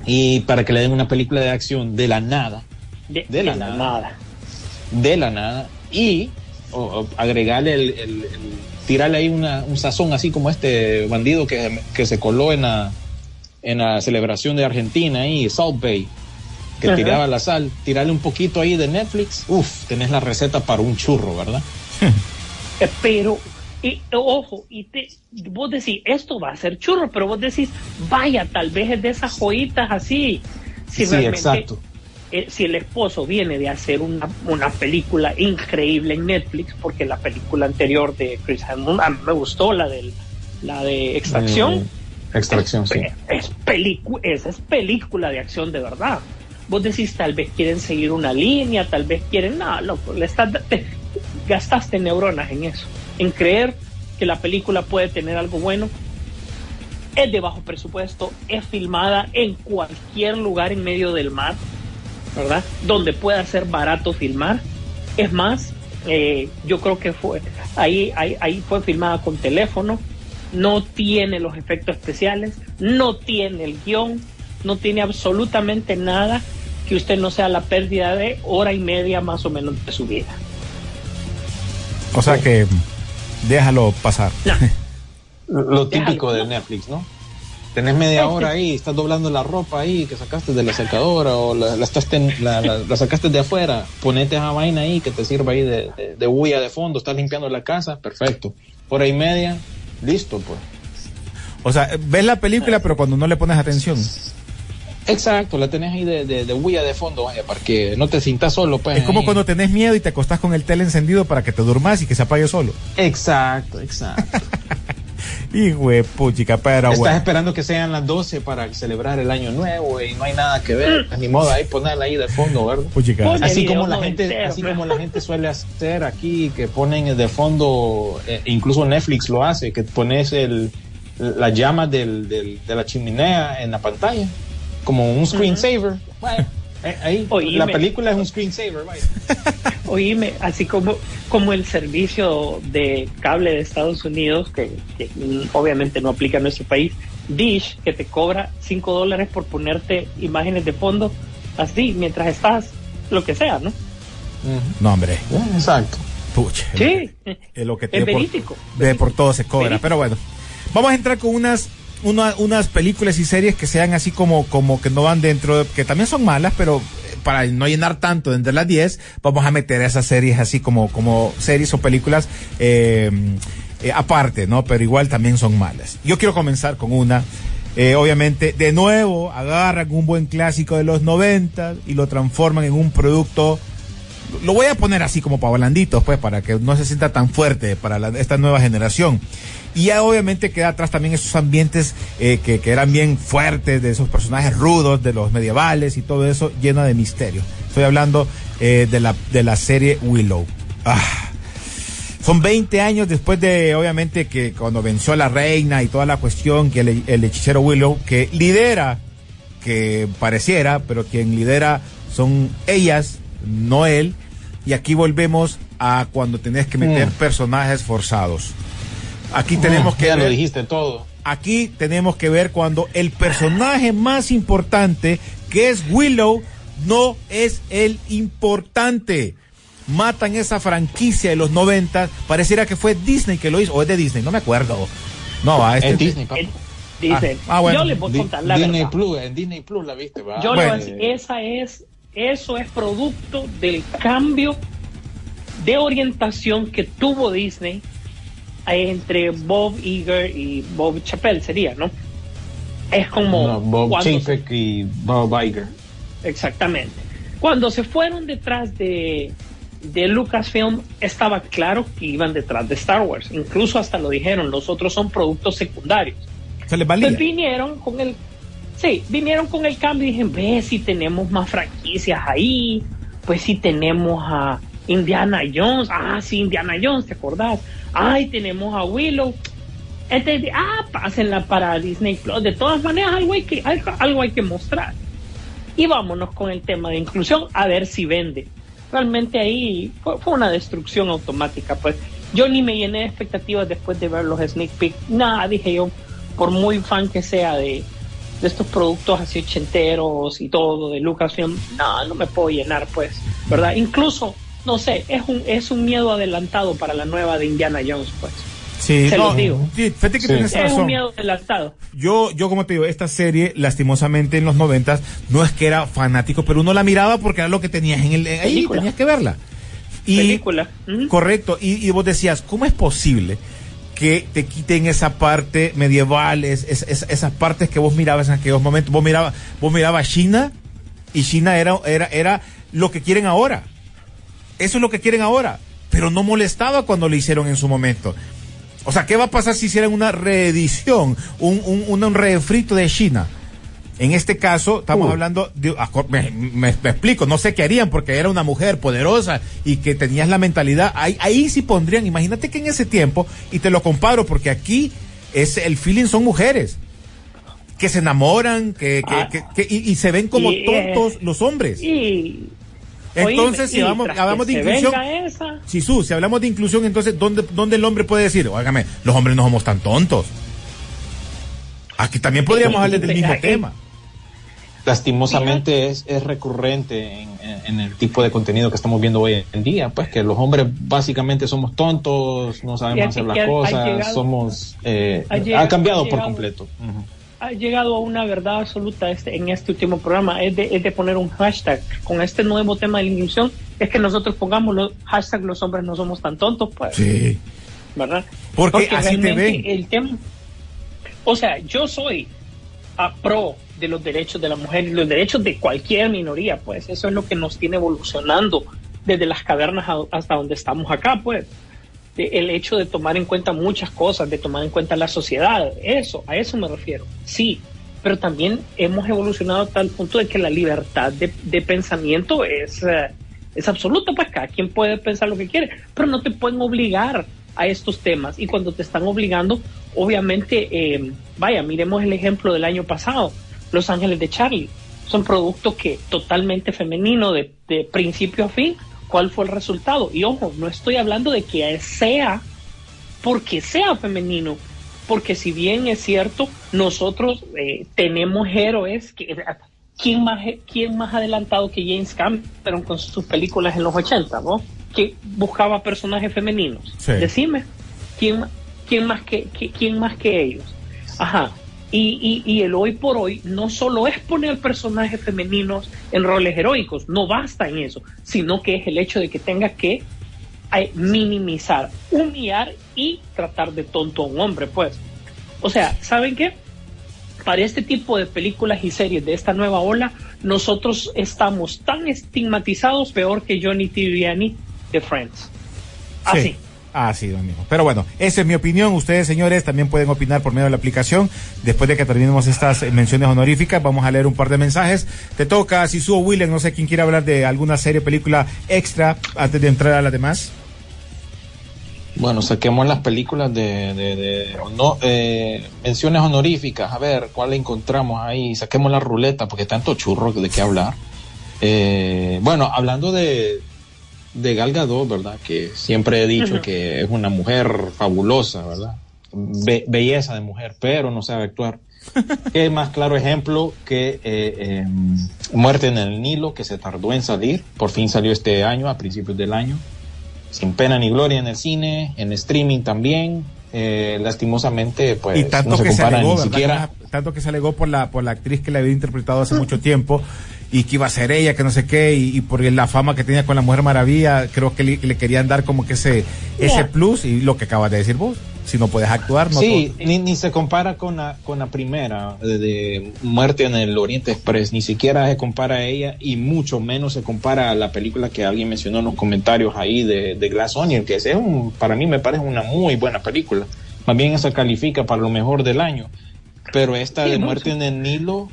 Y para que le den una película de acción de la nada, De, de la de nada, nada. de la nada, y o- o agregarle el, el- el- tirarle ahí una- un sazón así como este bandido que, que se coló en la, en la celebración de Argentina ahí, Salt Bay, que Ajá. tiraba la sal, tirarle un poquito ahí de Netflix, uff, tenés la receta para un churro, ¿verdad? Pero, y, ojo, y te, vos decís, esto va a ser churro, pero vos decís, vaya, tal vez es de esas joyitas así. Si Sí, realmente, exacto. eh, si el esposo viene de hacer una, una película increíble en Netflix, porque la película anterior de Chris Hammond a mí me gustó, la, del, la de Extracción. Eh, extracción, sí. es, pelicu- esa es película de acción de verdad. Vos decís, tal vez quieren seguir una línea, tal vez quieren, no, loco, le estás, te- gastaste neuronas en eso, en creer que la película puede tener algo bueno. Es de bajo presupuesto, es filmada en cualquier lugar en medio del mar, ¿verdad? Donde pueda ser barato filmar. Es más, eh, yo creo que fue ahí, ahí, ahí fue filmada con teléfono, no tiene los efectos especiales, no tiene el guion, no tiene absolutamente nada que usted no sea la pérdida de hora y media más o menos de su vida. O sea que déjalo pasar. Lo típico de Netflix, ¿no? Tenés media hora ahí, estás doblando la ropa ahí que sacaste de la secadora o la, la estás ten- la, la- la sacaste de afuera, ponete esa vaina ahí que te sirva ahí de, de, de bulla de fondo, estás limpiando la casa, perfecto. Hora y media, listo pues. O sea, ves la película, pero cuando no le pones atención. Exacto, la tenés ahí de, de, de bulla de fondo, vaya, para que no te sientas solo, pues. Es como ahí. cuando tenés miedo y te acostás con el tele encendido para que te durmas y que se apague solo. Exacto, exacto. Hijo de puchica, pero Estás bueno. esperando que sean las 12 para celebrar el año nuevo y no hay nada que ver. Ni modo, ahí ponerla ahí de fondo, ¿verdad? Puchica. Así como la gente, así ¿no? como la gente suele hacer aquí, que ponen de fondo, eh, incluso Netflix lo hace, que pones el, la llama del, del- de la chimenea en la pantalla, como un screensaver. Eh, ahí, Oíme. la película es un screensaver, vaya. Oíme, así como, como el servicio de cable de Estados Unidos, que, que, obviamente no aplica en nuestro país, Dish, que te cobra 5 dólares por ponerte imágenes de fondo, así, mientras estás, lo que sea, ¿no? No, hombre. Exacto. Pucha. Sí, Es lo que es por- verídico. de por todo se cobra. Verídico. Pero bueno, vamos a entrar con unas, una- unas películas y series que sean así como, como que no van dentro, de- que también son malas, pero eh, para no llenar tanto entre las 10, vamos a meter esas series así como, como series o películas eh, eh, aparte, ¿no? Pero igual también son malas. Yo quiero comenzar con una. eh, obviamente, de nuevo, agarran un buen clásico de los 90 y lo transforman en un producto lo voy a poner así como para blanditos, pues, para que no se sienta tan fuerte para la- esta nueva generación. Y ya obviamente queda atrás también esos ambientes eh, que, que eran bien fuertes, de esos personajes rudos, de los medievales y todo eso, lleno de misterio. Estoy hablando eh, de, la, de la serie Willow. Ah. Son 20 años después de, obviamente, que cuando venció a la reina y toda la cuestión, que el, el hechicero Willow, que lidera, que pareciera, pero quien lidera son ellas, no él. Y aquí volvemos a cuando tenés que meter Mm. personajes forzados. Aquí tenemos que ya lo ver- dijiste todo. aquí tenemos que ver cuando el personaje más importante, que es Willow, no es el importante. Matan esa franquicia de los 90, pareciera que fue Disney que lo hizo, o es de Disney, no me acuerdo. No, a este Es Disney, papá. Dicen, Ah, ah, bueno. yo les voy a contar la Disney verdad. Plus, en Disney Plus la viste, ¿va? Yo le voy a Bueno. decir, esa es, eso es producto del cambio de orientación que tuvo Disney entre Bob Iger y Bob Chappelle sería, ¿no? Es como No, Bob se- Chapek y Bob Iger. exactamente. Cuando se fueron detrás de, de Lucasfilm, estaba claro que iban detrás de Star Wars. Incluso hasta lo dijeron, los otros son productos secundarios. Se les valía. Pues vinieron con el, sí, vinieron con el cambio y dijeron, ve si tenemos más franquicias ahí, pues si tenemos a Indiana Jones, ah, sí, Indiana Jones, ¿te acordás? Ay, tenemos a Willow. Entonces, ah, pásenla para Disney Plus. De todas maneras, algo hay que, algo, hay que mostrar. Y vámonos con el tema de inclusión, a ver si vende. Realmente ahí fue, una destrucción automática, pues. Yo ni me llené de expectativas después de ver los sneak peek. Nada, dije yo, por muy fan que sea de, de estos productos así ochenteros y todo, de Lucasfilm, no, no me puedo llenar, pues, ¿verdad? Incluso, no sé, es un, es un miedo adelantado para la nueva de Indiana Jones, pues. Sí, Se no, los digo. sí, fíjate que Sí. tienes Es razón. un miedo adelantado. Yo, yo como te digo, esta serie, lastimosamente en los noventas, no es que era fanático, pero uno la miraba porque era lo que tenías en el, ahí, Película. tenías que verla. Y, Película. Correcto, y, y vos decías, ¿cómo es posible que te quiten esa parte medieval, es- es- es- esas partes que vos mirabas en aquellos momentos? Vos mirabas, vos mirabas China y China era, era, era lo que quieren ahora. Eso es lo que quieren ahora, pero no molestaba cuando lo hicieron en su momento. O sea, ¿qué va a pasar si hicieran una reedición, un, un, un, refrito de China? En este caso, estamos hablando de. aco- Me, me- me explico, no sé qué harían porque era una mujer poderosa y que tenías la mentalidad. Ahí, ahí sí pondrían, imagínate que en ese tiempo, y te lo comparo porque aquí es el feeling son mujeres que se enamoran, que, que, Ah. que- que- y, y se ven como Y, eh, tontos los hombres. Y. Entonces, oíme, si y hablamos, de inclusión, esa, Sisu, si hablamos de inclusión, entonces, ¿dónde, ¿dónde el hombre puede decir? Óigame, los hombres no somos tan tontos. Aquí también podríamos hablar del mismo tema. lastimosamente es, es recurrente en, en- en el tipo de contenido que estamos viendo hoy en día, pues que los hombres básicamente somos tontos, no sabemos ha- hacer las cosas, llegado- somos... eh, ha llegado- ha cambiado ha por completo. Ha llegado a una verdad absoluta este, en este último programa, es de, es de poner un hashtag con este nuevo tema de la inclusión, es que nosotros pongamos los hashtag los hombres no somos tan tontos, pues, Sí. ¿verdad? Porque así te realmente ven. El tema, o sea, yo soy a pro de los derechos de la mujer y los derechos de cualquier minoría, pues eso es lo que nos tiene evolucionando desde las cavernas a- hasta donde estamos acá, pues. De- El hecho de tomar en cuenta muchas cosas, de tomar en cuenta la sociedad, eso, a eso me refiero, sí, pero también hemos evolucionado a tal punto de que la libertad de, pensamiento es, eh, es absoluta, pues cada quien puede pensar lo que quiere, pero no te pueden obligar a estos temas y cuando te están obligando, obviamente, eh, vaya, miremos el ejemplo del año pasado, Los Ángeles de Charlie, son productos que totalmente femenino de, de principio a fin, ¿cuál fue el resultado? Y ojo, no estoy hablando de que sea porque sea femenino, porque si bien es cierto, nosotros eh, tenemos héroes que ¿quién más, quién más adelantado que James Cameron con sus películas en los 80, ¿no? Que buscaba personajes femeninos. Sí. Decime, ¿quién, quién, más que, que- quién más que ellos? Ajá. Y, y, y el hoy por hoy no solo es poner personajes femeninos en roles heroicos, no basta en eso, sino que es el hecho de que tenga que eh, minimizar, humillar y tratar de tonto a un hombre, pues. O sea, ¿saben qué? Para este tipo de películas y series de esta nueva ola, nosotros estamos tan estigmatizados peor que Johnny Triviani de Friends. Así. Sí. Lo mismo. Pero bueno, esa es mi opinión. Ustedes, señores, también pueden opinar por medio de la aplicación. Después de que terminemos estas menciones honoríficas, vamos a leer un par de mensajes. Te toca, si o William, no sé quién quiere hablar de alguna serie, película extra antes de entrar a las demás. Bueno, saquemos las películas de- no, eh, menciones honoríficas, a ver cuál encontramos ahí, saquemos la ruleta, porque tanto churro de qué hablar. Eh, bueno, hablando de, de Gal Gadot, ¿verdad? Que siempre he dicho que es una mujer fabulosa, ¿verdad? Be- belleza de mujer, pero no sabe actuar. Qué más claro ejemplo que eh, eh, Muerte en el Nilo, que se tardó en salir, por fin salió este año, a principios del año sin pena ni gloria en el cine, en streaming también. Eh, lastimosamente, pues y tanto no se que se compara alegó, ni ¿verdad? siquiera. Tanto que se alegó por la, por la actriz que la había interpretado hace mucho tiempo y que iba a ser ella, que no sé qué, y, y por la fama que tenía con la Mujer Maravilla, creo que le, le querían dar como que ese, ese plus y lo que acabas de decir vos. Si no puedes actuar, no sí, ni, ni se compara con la, con la primera de, de Muerte en el Oriente Express, ni siquiera se compara a ella y mucho menos se compara a la película que alguien mencionó en los comentarios ahí de, de Glass Onion, que es un, para mí me parece una muy buena película. Más bien esa califica para lo mejor del año. Pero esta Sí, de Muerte en el Nilo,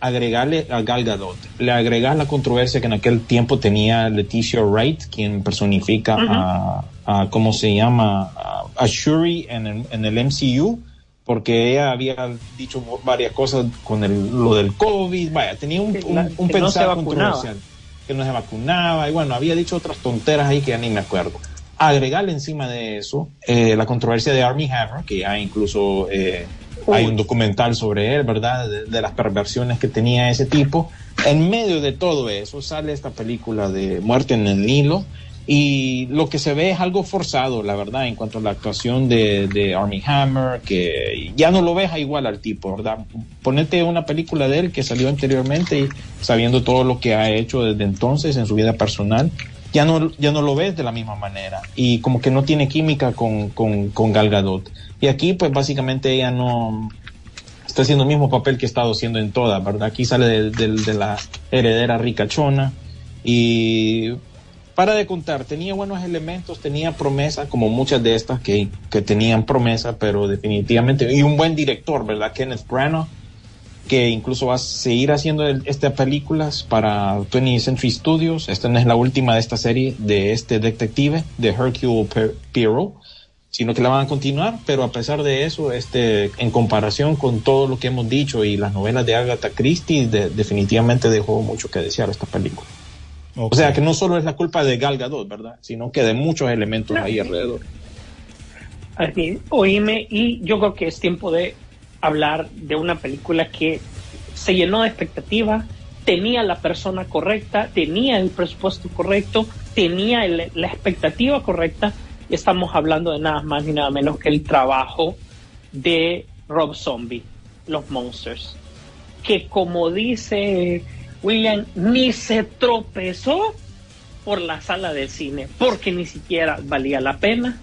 agregarle a Gal Gadot, le agregas la controversia que en aquel tiempo tenía Leticia Wright, quien personifica a, a, ¿cómo se llama? A, Shuri en el, en el MCU, porque ella había dicho varias cosas con el, lo del COVID, vaya, tenía un, un, un no pensar vacunaba. controversial, que no se vacunaba, y bueno, había dicho otras tonteras ahí que ya ni me acuerdo. Agregarle encima de eso eh, la controversia de Army Hammer, que ya incluso eh, hay un documental sobre él, ¿verdad? De, de, las perversiones que tenía ese tipo. En medio de todo eso sale esta película de Muerte en el Nilo y lo que se ve es algo forzado, la verdad, en cuanto a la actuación de, de Armie Hammer, que ya no lo ves igual al tipo, ¿verdad? Ponete una película de él que salió anteriormente y sabiendo todo lo que ha hecho desde entonces en su vida personal, ya no, ya no lo ves de la misma manera y como que no tiene química con, con, con Gal Gadot. Y aquí pues básicamente ella no está haciendo el mismo papel que ha estado haciendo en todas, ¿verdad? Aquí sale de, la heredera ricachona y para de contar, tenía buenos elementos, tenía promesa, como muchas de estas que, que tenían promesa, pero definitivamente, y un buen director, ¿verdad? Kenneth Branagh, que incluso va a seguir haciendo estas películas para 20th Century Studios. Esta no es la última de esta serie de este detective, de Hercule Poirot, sino que la van a continuar, pero a pesar de eso, este, en comparación con todo lo que hemos dicho y las novelas de Agatha Christie, de, definitivamente dejó mucho que desear esta película. Okay. O sea que no solo es la culpa de Gal Gadot, ¿verdad? Sino que de muchos elementos no. ahí alrededor. Así, oíme, y yo creo que es tiempo de hablar de una película que se llenó de expectativa, tenía la persona correcta, tenía el presupuesto correcto, tenía el, la expectativa correcta. Y estamos hablando de nada más ni nada menos que el trabajo de Rob Zombie, Los Monsters. Que como dice William, ni se tropezó por la sala de cine, porque ni siquiera valía la pena.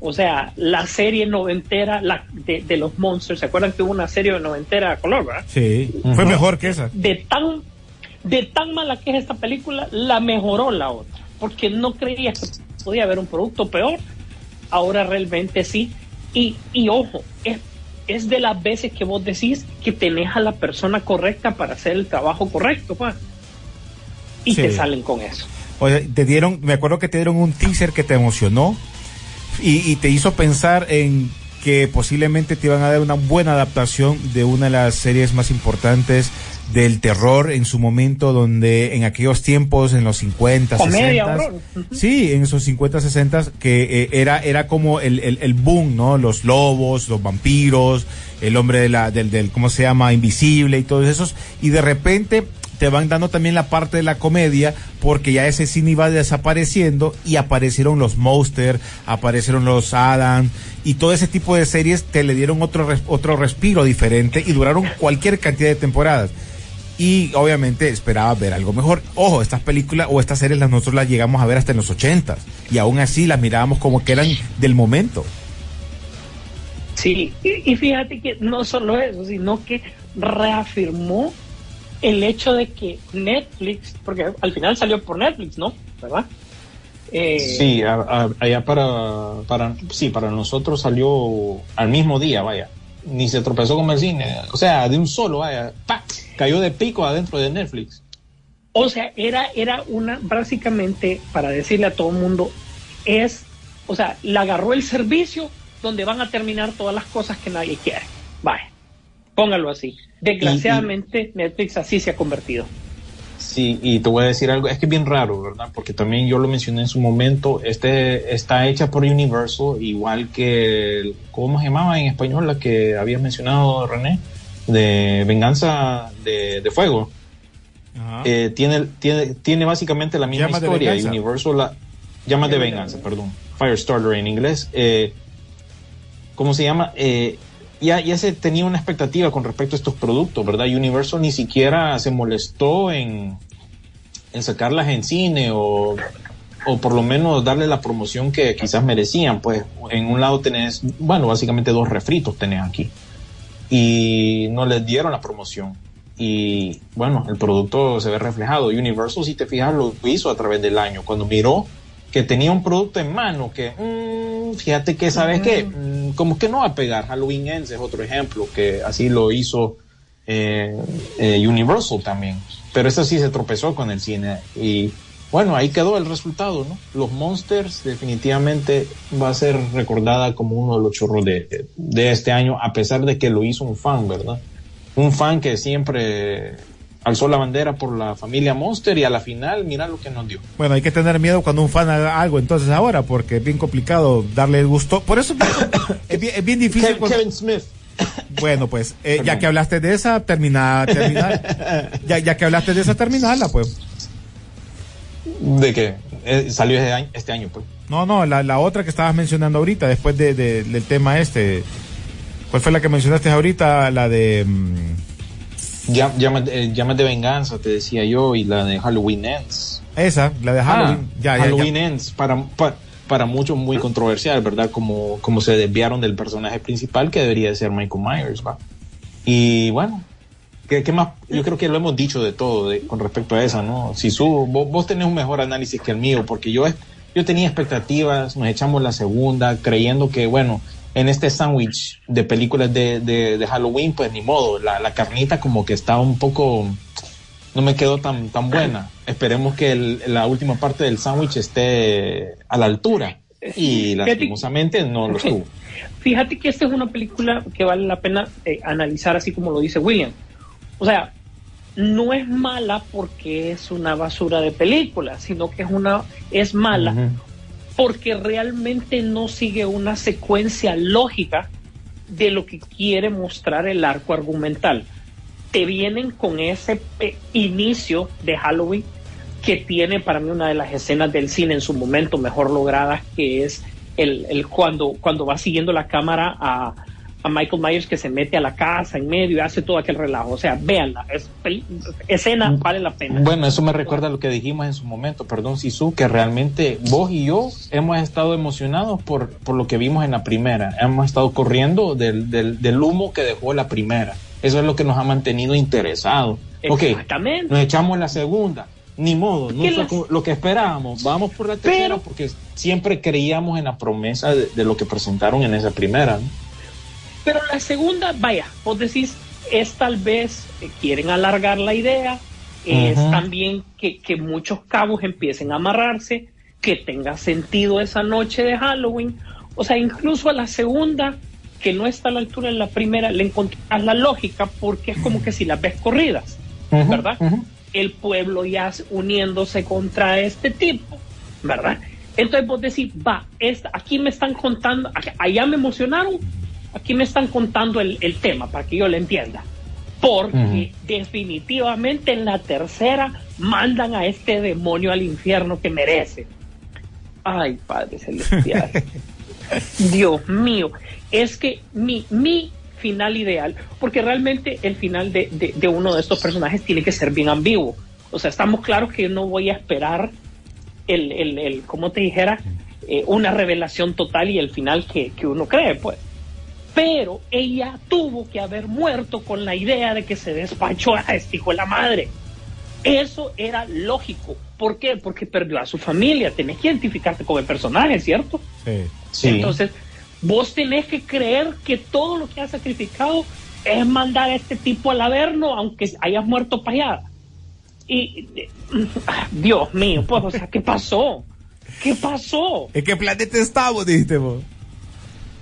O sea, la serie noventera la, de, de, los Monsters, ¿se acuerdan que hubo una serie noventera a color, verdad? Sí, uh -huh. fue mejor que esa. De tan, de tan mala que es esta película, la mejoró la otra, porque no creía que podía haber un producto peor. Ahora realmente sí. Y, y ojo, es, es de las veces que vos decís que tenés a la persona correcta para hacer el trabajo correcto, pa. Y sí. te salen con eso. Oye, te dieron, me acuerdo que te dieron un teaser que te emocionó y, y, te hizo pensar en que posiblemente te iban a dar una buena adaptación de una de las series más importantes del terror en su momento, donde en aquellos tiempos, en los 50, Comedia, 60, sí, en esos 50, 60, que eh, era, era como el, el, el, boom, ¿no? Los lobos, los vampiros, el hombre de la, del, del, ¿cómo se llama? Invisible y todos esos, y de repente te van dando también la parte de la comedia porque ya ese cine iba desapareciendo y aparecieron los Monster, aparecieron los Adam y todo ese tipo de series te le dieron otro otro respiro diferente y duraron cualquier cantidad de temporadas. Y obviamente esperaba ver algo mejor. Ojo, estas películas o estas series las nosotros las llegamos a ver hasta en los ochentas y aún así las mirábamos como que eran del momento. Sí, y, y fíjate que no solo eso, sino que reafirmó el hecho de que Netflix, porque al final salió por Netflix, ¿no? ¿Verdad? Eh, sí, a, a, allá para, para, sí, para nosotros salió al mismo día, vaya. Ni se tropezó con el cine. O sea, de un solo, vaya, ¡pac! Cayó de pico adentro de Netflix. O sea, era, era una, básicamente, para decirle a todo el mundo, es, o sea, le agarró el servicio donde van a terminar todas las cosas que nadie quiere. Vaya, póngalo así. Desgraciadamente, y, y, Netflix así se ha convertido. Sí, y te voy a decir algo, es que es bien raro, ¿verdad? Porque también yo lo mencioné en su momento, este está hecha por Universal, igual que, ¿cómo se llamaba en español la que habías mencionado, René? De Venganza de, de Fuego. Eh, tiene, tiene, tiene básicamente la misma Llamas historia. Universal, la, llamas de venganza, perdón. Firestarter en inglés. Eh, ¿Cómo se llama? Eh, ya, ya se tenía una expectativa con respecto a estos productos, ¿verdad? Universal ni siquiera se molestó en, en sacarlas en cine o, o por lo menos darle la promoción que quizás merecían. Pues en un lado tenés, bueno, básicamente dos refritos tenés aquí. Y no les dieron la promoción. Y bueno, el producto se ve reflejado. Universal, si te fijas, lo hizo a través del año. Cuando miró que tenía un producto en mano que, mmm, fíjate que, ¿sabes uh -huh. qué? Mm, como que no va a pegar. Halloween Ends es otro ejemplo, que así lo hizo eh, eh, Universal también. Pero eso sí se tropezó con el cine. Y bueno, ahí quedó el resultado, ¿no? Los Monsters definitivamente va a ser recordada como uno de los chorros de, de este año, a pesar de que lo hizo un fan, ¿verdad? Un fan que siempre alzó la bandera por la familia Monster y a la final mira lo que nos dio. Bueno, hay que tener miedo cuando un fan haga algo entonces ahora, porque es bien complicado darle el gusto. Por eso es bien, es bien difícil. Kevin, cuando... Kevin Smith. Bueno, pues, eh, ya que hablaste de esa, termina, terminar. ya, ya que hablaste de esa, terminala, pues. ¿De qué? Eh, salió este año, este año, pues. No, no, la, la otra que estabas mencionando ahorita, después de, de- del tema este. ¿Cuál fue la que mencionaste ahorita? La de. mm, Ya, llamas, eh, llamas de venganza, te decía yo, y la de Halloween Ends. esa, la de Halloween. Ah, ya, ya, Halloween ya. Ends, para, pa- para, muchos muy controversial, ¿verdad? Como, como se desviaron del personaje principal que debería de ser Michael Myers, ¿va? Y bueno, ¿qué, qué más? Yo creo que lo hemos dicho de todo de- con respecto a esa, ¿no? Si su, vos, vos tenés un mejor análisis que el mío, porque yo, es- yo tenía expectativas, nos echamos la segunda, creyendo que, bueno, en este sándwich de películas de, de, de Halloween, pues ni modo, la, la carnita como que estaba un poco no me quedó tan, tan buena. Esperemos que el- la última parte del sándwich esté a la altura. Y lastimosamente no lo estuvo. Fíjate que esta es una película que vale la pena eh, analizar así como lo dice William. O sea, no es mala porque es una basura de película, sino que es una es mala porque realmente no sigue una secuencia lógica de lo que quiere mostrar el arco argumental. Te vienen con ese eh, inicio de Halloween que tiene para mí una de las escenas del cine en su momento mejor logradas, que es el, el cuando, cuando va siguiendo la cámara a, a Michael Myers que se mete a la casa en medio y hace todo aquel relajo. O sea, véanla, es escena vale la pena. Bueno, eso me recuerda a lo que dijimos en su momento, perdón, Sisu, que realmente vos y yo hemos estado emocionados por, por lo que vimos en la primera. Hemos estado corriendo del, del, del humo que dejó la primera. Eso es lo que nos ha mantenido interesados. Exactamente. nos echamos la segunda. Ni modo, no ¿Qué fue las- lo que esperábamos. Vamos por la tercera porque siempre creíamos en la promesa de, de lo que presentaron en esa primera. ¿no? Pero la segunda, vaya, vos decís, es tal vez eh, quieren alargar la idea, es también que, que muchos cabos empiecen a amarrarse, que tenga sentido esa noche de Halloween. O sea, incluso a la segunda, que no está a la altura de la primera, le encontrás la lógica porque es como que si las ves corridas, ¿verdad? el pueblo ya uniéndose contra este tipo, ¿verdad? Entonces vos decís, va, esta, aquí me están contando, allá me emocionaron, aquí me están contando el, el tema para que yo lo entienda. Porque definitivamente en la tercera mandan a este demonio al infierno que merece. Ay, Padre Celestial. Dios mío, es que mi, mi final ideal, porque realmente el final de, de- de uno de estos personajes tiene que ser bien ambiguo. O sea, estamos claros que yo no voy a esperar el, el, el como te dijera, eh, una revelación total y el final que, que uno cree, pues. Pero ella tuvo que haber muerto con la idea de que se despachó a este hijo de la madre. Eso era lógico. ¿Por qué? Porque perdió a su familia. Tenés que identificarte con el personaje, ¿cierto? Sí. Sí. Entonces, vos tenés que creer que todo lo que has sacrificado es mandar a este tipo al averno, aunque hayas muerto para allá. Y, eh, Dios mío, pues, o sea, ¿qué pasó? ¿Qué pasó? ¿En qué planeta estamos? Dijiste vos.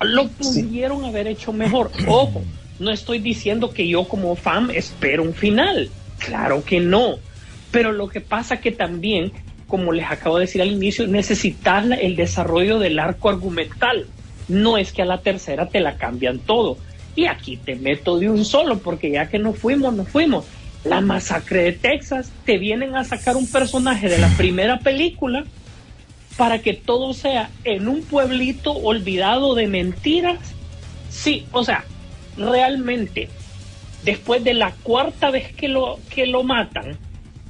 Lo pudieron haber hecho mejor. Ojo, no estoy diciendo que yo como fan espero un final. Claro que no. Pero lo que pasa que también, como les acabo de decir al inicio, necesitas el desarrollo del arco argumental. No es que a la tercera te la cambian todo. Y aquí te meto de un solo, porque ya que no fuimos, no fuimos. La masacre de Texas, te vienen a sacar un personaje de la primera película para que todo sea en un pueblito olvidado de mentiras. Sí, o sea, realmente, después de la cuarta vez que lo, que lo matan,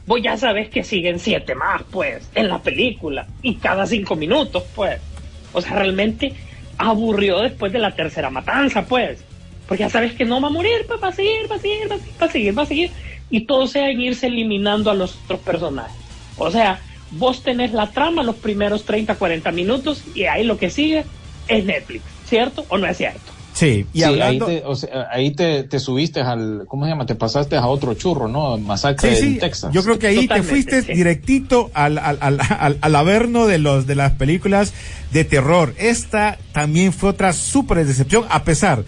vos ya sabes que siguen siete más, pues, en la película, y cada cinco minutos, pues. O sea, realmente aburrió después de la tercera matanza, pues. Porque ya sabes que no va a morir, pues va a seguir, va a seguir, va a seguir, va a seguir. Y todo sea en irse eliminando a los otros personajes. O sea, vos tenés la trama los primeros 30, 40 minutos y ahí lo que sigue es Netflix, ¿cierto o no es cierto? Sí, y Sí, hablando. ahí, te, o sea, ahí te, te subiste al, ¿cómo se llama? Te pasaste a otro churro, ¿no? Masacre Sí, en Texas. yo creo que ahí Totalmente, te fuiste sí. directito al, al, al, al, al averno de los de las películas de terror. Esta también fue otra súper decepción, a pesar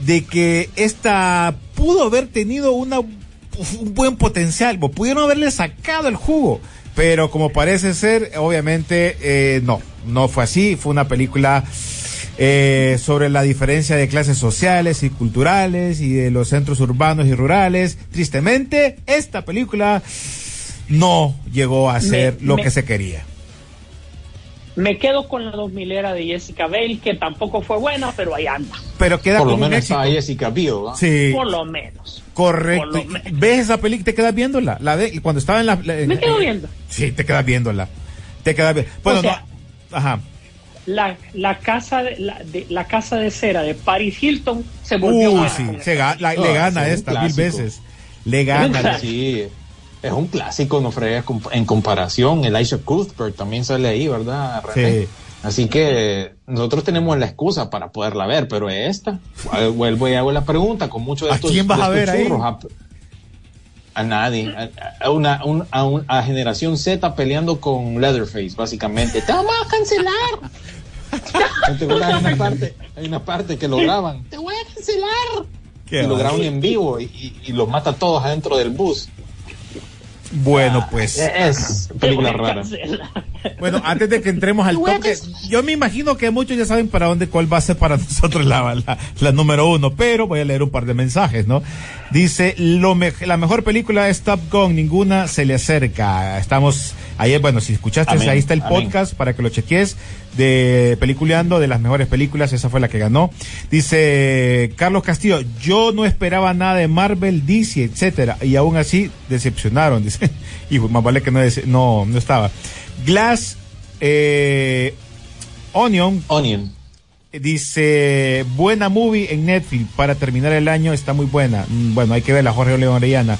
de que esta pudo haber tenido una, un buen potencial, pudieron haberle sacado el jugo, pero como parece ser, obviamente eh, no, no fue así, fue una película eh, sobre la diferencia de clases sociales y culturales y de los centros urbanos y rurales. Tristemente, esta película no llegó a ser Me- lo me- que se quería. Me quedo con la 2000 era de Jessica Bale, que tampoco fue buena, pero ahí anda. Pero queda Por lo menos estaba Jessica Biel. Sí, Por lo menos. correcto. por lo menos. ¿Ves esa película? ¿Te quedas viéndola? La ve- cuando estaba en la... en- Me quedo viendo. Sí, te quedas viéndola. Te quedas viendo. Bueno, sea, no. Ajá. La, la, casa de, la, de, la casa de cera de Paris Hilton se volvió Uy, buena sí, se ga- la- Ah, le gana sí, esta mil veces. Le gana. Sí, es un clásico, no fregues en comparación. Elisha Cuthbert también sale ahí, ¿verdad? René? Sí. Así que nosotros tenemos la excusa para poderla ver, pero esta, vuelvo y hago la pregunta con mucho de ¿A estos, quién vas a ver ahí? A, a nadie, a, a una, un- a, un- a generación Z peleando con Leatherface, básicamente. ¡Te vamos a cancelar! Hay una parte, hay una parte que lo graban. ¡Te voy a cancelar! Qué y lo graban en vivo y, y- y los mata a todos adentro del bus. Bueno, pues. Es película rara. Bueno, antes de que entremos al toque, yo me imagino que muchos ya saben para dónde, cuál va a ser para nosotros la, la, la número uno, pero voy a leer un par de mensajes, ¿no? Dice, lo me- la mejor película es Top Gun, ninguna se le acerca. Estamos, ayer, bueno, si escuchaste, Amén, ahí está el amén. podcast para que lo cheques de Peliculeando, de las mejores películas, esa fue la que ganó. Dice Carlos Castillo, yo no esperaba nada de Marvel, DC, etcétera, y aún así decepcionaron, dice. Y más vale que no, no, no estaba. Glass eh, Onion Onion. dice buena movie en Netflix para terminar el año está muy buena. Mm, Bueno, hay que ver la Jorge León Orellana.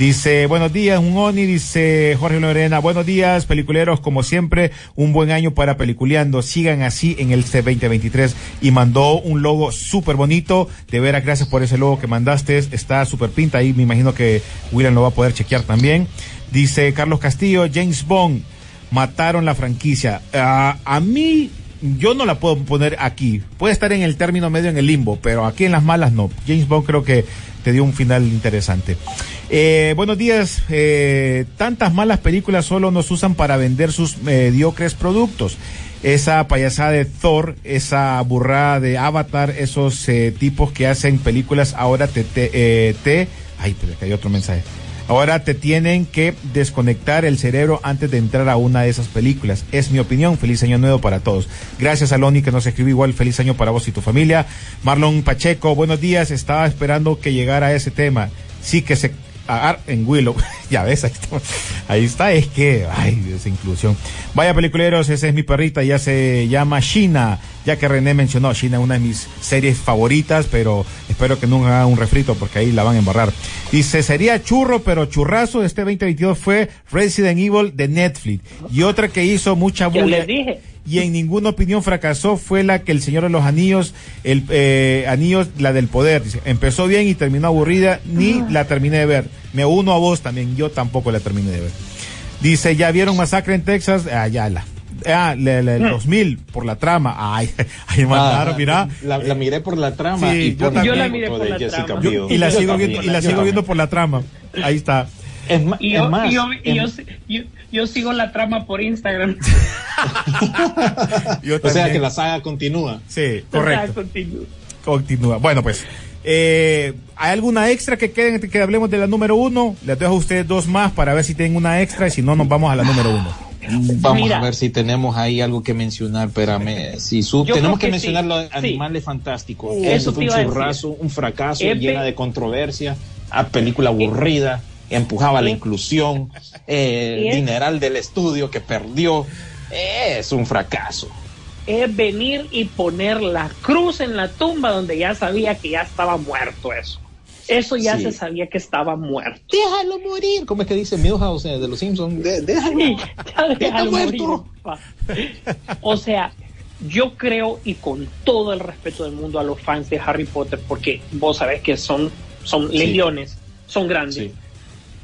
Dice, buenos días, un Oni, dice Jorge León Orellana, buenos días, peliculeros, como siempre, un buen año para peliculeando, sigan así en el C2023 y mandó un logo súper bonito, de veras, gracias por ese logo que mandaste, está súper pinta. Ahí, me imagino que William lo va a poder chequear también. Dice Carlos Castillo, James Bond, mataron la franquicia. Ah, a mí, yo no la puedo poner aquí. Puede estar en el término medio en el limbo, pero aquí en las malas no. James Bond creo que te dio un final interesante. Eh, buenos días. Eh, tantas malas películas solo nos usan para vender sus mediocres productos. Esa payasada de Thor, esa burrada de Avatar, esos eh, tipos que hacen películas ahora te, te, eh, te ay, pero acá hay otro mensaje. Ahora te tienen que desconectar el cerebro antes de entrar a una de esas películas. Es mi opinión. Feliz año nuevo para todos. Gracias a Loni que nos escribió igual. Feliz año para vos y tu familia. Marlon Pacheco, buenos días. Estaba esperando que llegara ese tema. Sí que se agar en Willow. ya ves, ahí está. Ahí está. Es que, ay, esa inclusión. Vaya peliculeros, esa es mi perrita. Ya se llama Shina. Ya que René mencionó, Shina es una de mis series favoritas, pero espero que nunca haga un refrito porque ahí la van a embarrar. Dice, sería churro, pero churrazo de este 2022 fue Resident Evil de Netflix. Y otra que hizo mucha Yo bulla les dije. Y en ninguna opinión fracasó fue la que el Señor de los Anillos, el eh, Anillos, la del poder. Dice, empezó bien y terminó aburrida, ni la terminé de ver. Me uno a vos también, yo tampoco la terminé de ver. Dice, ¿ya vieron Masacre en Texas? Ah, ya la. Ah, la- la- el 2000 por la trama. Ay, ahí mandaron, Ah, mira. La, la miré por la trama Sí, y yo por también. Yo la miré por la Jessica trama. Y la Yo sigo también, viendo, y la sigo viendo por la trama. Ahí está. Es, Y es yo, más, y yo, yo, es- yo- yo sigo la trama por Instagram. Yo o sea que la saga continúa. Sí, correcto. continúo. Continúa. Bueno, pues, eh, ¿hay alguna extra que queden que hablemos de la número uno? Les dejo a ustedes dos más para ver si tienen una extra y si no, nos vamos a la número uno. Vamos Mira. a ver si tenemos ahí algo que mencionar. Espérame. Si tenemos que, que mencionar sí, los sí. animales fantásticos. Uh, Eso eso fue un churrazo, un fracaso Epe- llena de controversia. A película aburrida. Empujaba la inclusión. Eh, Eh. dineral del estudio que perdió. Es un fracaso. Es venir y poner la cruz en la tumba donde ya sabía que ya estaba muerto eso. Eso ya Sí. se sabía que estaba muerto. Déjalo morir. ¿Cómo es que dice Milhouse eh, de los Simpsons? De- déjalo. Sí, ya déjalo morir. O sea, yo creo y con todo el respeto del mundo a los fans de Harry Potter, porque vos sabés que son, son Sí. legiones, son grandes. Sí.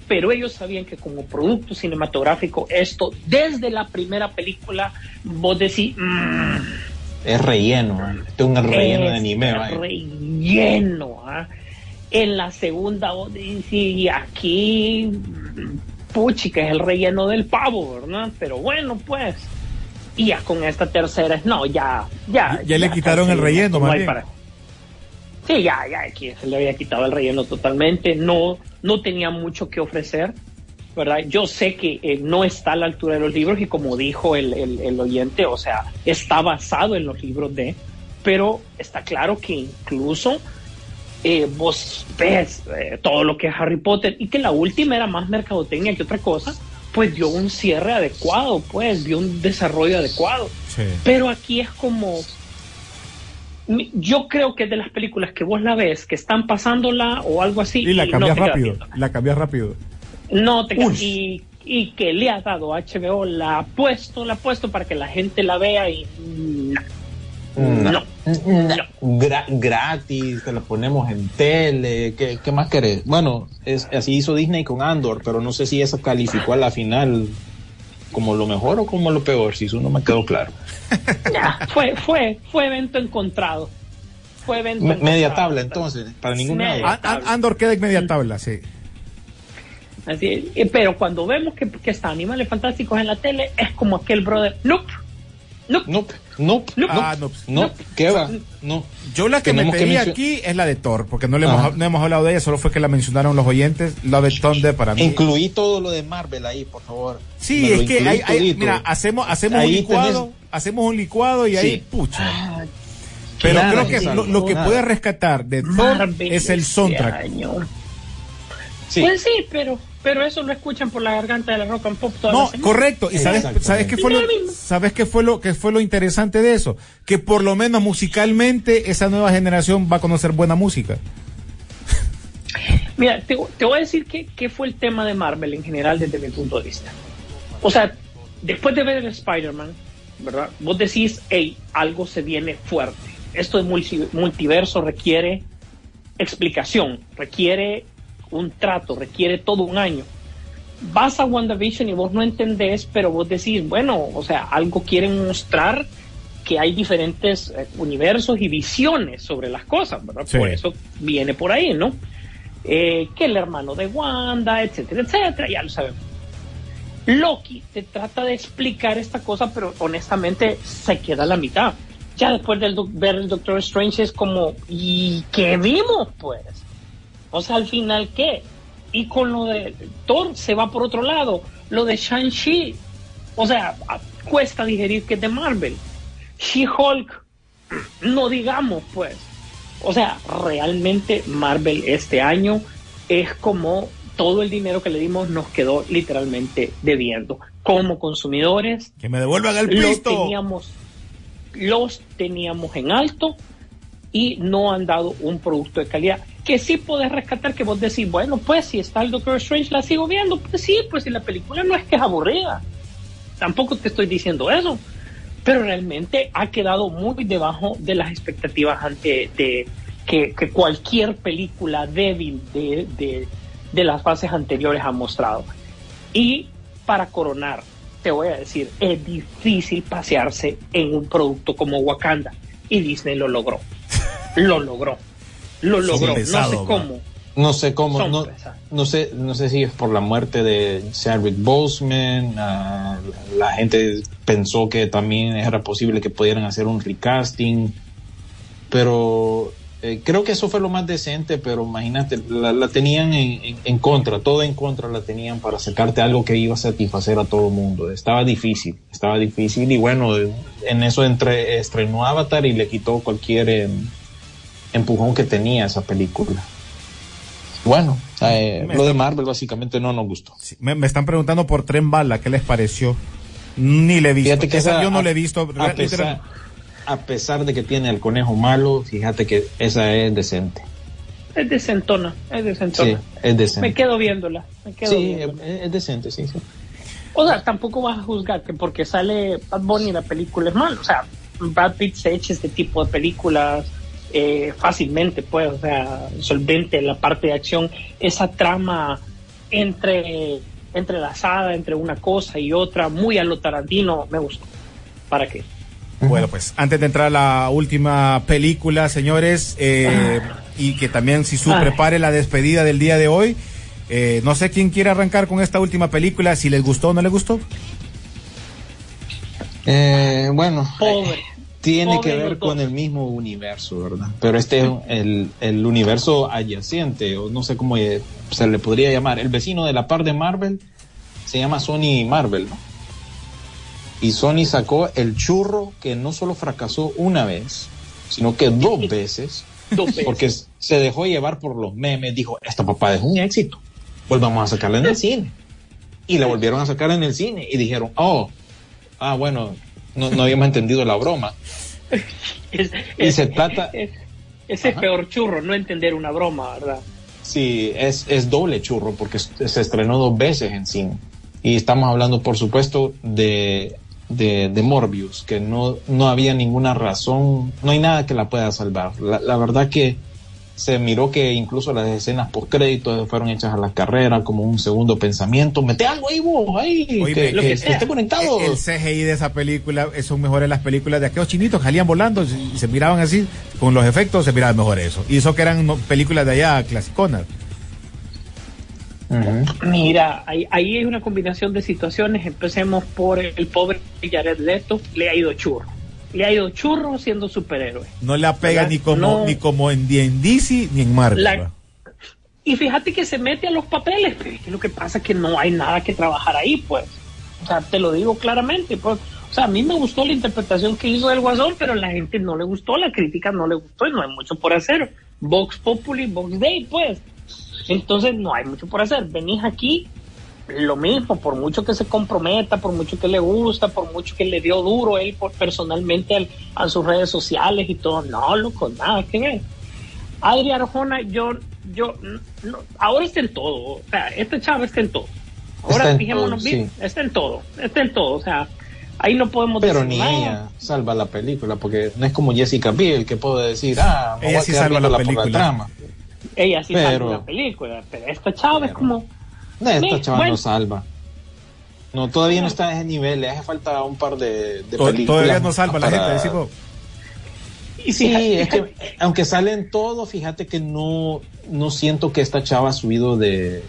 Pero ellos sabían que como producto cinematográfico esto desde la primera película vos decís mm, Es relleno. eh. Este es un relleno de anime. vaya. relleno ¿ah? en la segunda vos decís y aquí puchi que es el relleno del pavo verdad pero bueno pues Y ya con esta tercera, no, ya, ya. Ya le quitaron el relleno, no más bien. para- Sí, ya, ya, aquí se le había quitado el relleno totalmente. No, no tenía mucho que ofrecer, ¿verdad? Yo sé que eh, no está a la altura de los libros y como dijo el, el- el oyente, o sea, está basado en los libros de, pero está claro que incluso eh, vos ves eh, todo lo que es Harry Potter y que la última era más mercadotecnia que otra cosa, pues dio un cierre adecuado, pues dio un desarrollo adecuado. Sí. Pero aquí es como. Yo creo que es de las películas que vos la ves, que están pasándola o algo así. Y la no cambias rápido. La cambias rápido. No te y, y que le ha dado a HBO, la ha puesto, la ha puesto para que la gente la vea y. No. No. No. Gra- gratis, te la ponemos en tele, ¿qué, qué más querés? Bueno, es, así hizo Disney con Andor, pero no sé si esa calificó a la final como lo mejor o como lo peor, si eso no me quedó claro. Fue, fue, fue evento encontrado. Fue evento Me- media encontrado. tabla entonces, para ningún Media lado. Andor queda en media tabla, sí. Así, pero cuando vemos que, que está Animales Fantásticos en la tele, es como aquel brother. Nope. Nope. Nope, nope, Nope. Ah, no. no, ¿qué va? No. Yo la que Tenemos me pedí aquí es la de Thor, porque no, le hemos, no hemos hablado de ella, solo fue que la mencionaron los oyentes. Love It Thunder para mí. Incluí todo lo de Marvel ahí, por favor. Sí, Me es que hay, hay- mira, hacemos, hacemos un licuado, tenés- hacemos un licuado y ahí, pucha. Pero Nada, creo que lo, lo que nada. puede rescatar de Thor es el este soundtrack. Sí. Pues sí, pero, pero eso lo escuchan por la garganta de la rock and pop toda No, la correcto. ¿Y sabes, sabes qué fue lo, sabes qué fue lo que fue lo interesante de eso? Que por lo menos musicalmente esa nueva generación va a conocer buena música. Mira, te, te voy a decir que, que fue el tema de Marvel en general desde mi punto de vista. O sea, después de ver el Spider-Man, ¿verdad? Vos decís, hey, algo se viene fuerte. Esto de multi- multiverso requiere explicación, requiere un trato, requiere todo un año. Vas a WandaVision y vos no entendés, pero vos decís, bueno, o sea, algo quieren mostrar que hay diferentes eh, universos y visiones sobre las cosas, ¿verdad? Sí. Por eso viene por ahí, ¿no? Eh, que el hermano de Wanda, etcétera, etcétera, ya lo sabemos. Loki te trata de explicar esta cosa, pero honestamente se queda a la mitad. Ya después de ver el Doctor Strange es como, ¿y qué vimos, pues? O sea, al final, ¿qué? Y con lo de Thor se va por otro lado. Lo de Shang-Chi, o sea, cuesta digerir que es de Marvel. She-Hulk, no digamos, pues. O sea, realmente Marvel este año es como todo el dinero que le dimos nos quedó literalmente debiendo. Como consumidores, Que me devuelvan el los pisto. teníamos, los teníamos en alto y no han dado un producto de calidad. Que sí podés rescatar que vos decís, bueno, pues si está el Doctor Strange la sigo viendo, pues sí, pues si la película no es que es aburrida. Tampoco te estoy diciendo eso. Pero realmente ha quedado muy debajo de las expectativas ante de que, cualquier película débil de, de, de las fases anteriores ha mostrado. Y para coronar, te voy a decir, es difícil pasearse en un producto como Wakanda. Y Disney lo logró. Lo logró. Lo Son logró. no sé cómo. No sé cómo, no, sé, no sé si es por la muerte de Chadwick Boseman, ah, la, la gente pensó que también era posible que pudieran hacer un recasting, pero eh, creo que eso fue lo más decente, pero imagínate, la, la tenían en, en- en contra, todo en contra la tenían para sacarte algo que iba a satisfacer a todo el mundo. Estaba difícil, estaba difícil y bueno, en eso entre, estrenó Avatar y le quitó cualquier em, empujón que tenía esa película. Bueno, eh, lo de Marvel básicamente no nos gustó. Sí, Me, me están preguntando por Tren Bala, ¿qué les pareció? Ni le he visto. Fíjate que Esa esa- yo no a- la he visto. A pesar, literal- a pesar de que tiene el conejo malo, fíjate que esa es decente. Es decentona. Es Sí, decentona. es decente. Me quedo viéndola. Me quedo Sí, es decente, sí, sí. O sea, tampoco vas a juzgar que porque sale Bad Bunny la película es mal. O sea, Brad Pitt se echa este tipo de películas eh, fácilmente, pues, o sea, solvente la parte de acción. Esa trama entre entrelazada entre una cosa y otra, muy a lo Tarantino, me gustó. ¿Para qué? Bueno, pues antes de entrar a la última película, señores, eh, y que también si su Ay. prepare la despedida del día de hoy, eh, no sé quién quiere arrancar con esta última película, si les gustó o no les gustó. Eh, bueno, Pobre. Tiene que ver con el mismo universo, ¿verdad? Pero este es el, el universo adyacente, o no sé cómo eh, se le podría llamar. El vecino de la par de Marvel se llama Sony Marvel, ¿no? Y Sony sacó el churro que no solo fracasó una vez, sino que dos veces, Dos veces. porque se dejó llevar por los memes. Dijo, esta papá es un éxito, volvamos a sacarla en el cine. Y la volvieron a sacar en el cine y dijeron, oh, ah, bueno, no, no habíamos entendido la broma. Es- Y se trata- es- ese es peor churro, no entender una broma, ¿verdad? Sí, es, es doble churro porque se estrenó dos veces en cine. Y estamos hablando, por supuesto, de, de, de Morbius, que no, no había ninguna razón, no hay nada que la pueda salvar. La, la verdad que se miró que incluso las escenas post créditos fueron hechas a la carrera como un segundo pensamiento. Mete algo ahí vos, ahí, Oíme, que, lo que- que esté conectado. El CGI de esa película son mejores las películas de aquellos chinitos que salían volando y se miraban así, con los efectos se miraba mejor eso. Y eso que eran películas de allá clasiconas. Ujú. Mira, ahí, ahí hay una combinación de situaciones. Empecemos por el pobre Jared Leto, le ha ido churro. Le ha ido churro siendo superhéroe. No la pega ¿Verdad? ni como, No. ni como en, ni en DC ni en Marvel. Y fíjate que se mete a los papeles, pero es que lo que pasa es que no hay nada que trabajar ahí, pues. O sea, te lo digo claramente, pues. O sea, a mí me gustó la interpretación que hizo del Guasón, pero a la gente no le gustó, la crítica no le gustó y no hay mucho por hacer. Vox Populi, Vox Day, pues. Entonces no hay mucho por hacer. Venís aquí, lo mismo, por mucho que se comprometa, por mucho que le gusta, por mucho que le dio duro él por, personalmente al- a sus redes sociales y todo. No, loco, nada que ver. Adri Arjona, yo, yo, no, ahora está en todo. O sea, este chavo está en todo. Ahora Está fijémonos todo, bien, está en todo, está en todo. O sea, ahí no podemos Pero decir ni nada. ella salva la película, porque no es como Jessica Biel que puede decir, ah, Ella sí salva la película. trama. Ella sí Pero- salva la película, pero esta chava es como. No, esta Meh, chava bueno. no salva. No, todavía no está a ese nivel, le hace falta un par de, de To- películas. Todavía no salva la gente. decimos, Y Sí, es que aunque salen todos, fíjate que no, no siento que esta chava ha subido de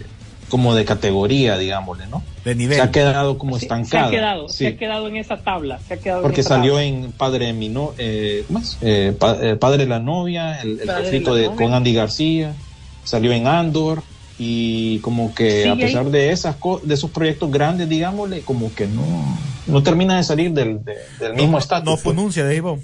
como de categoría, digámosle, ¿no? de nivel. Se ha quedado como se- estancada. Se ha quedado, sí. se ha quedado en esa tabla, se ha quedado en Porque esa salió tabla. en Padre de mi no, eh. Eh, pa- eh, Padre de la novia, el, el Padre de con Andy García, salió en Andor y como que a pesar ahí. de esas co- de esos proyectos grandes, digámosle, como que no no termina de salir del, de- del mismo estatus. No pues. pronuncia, de Ivo.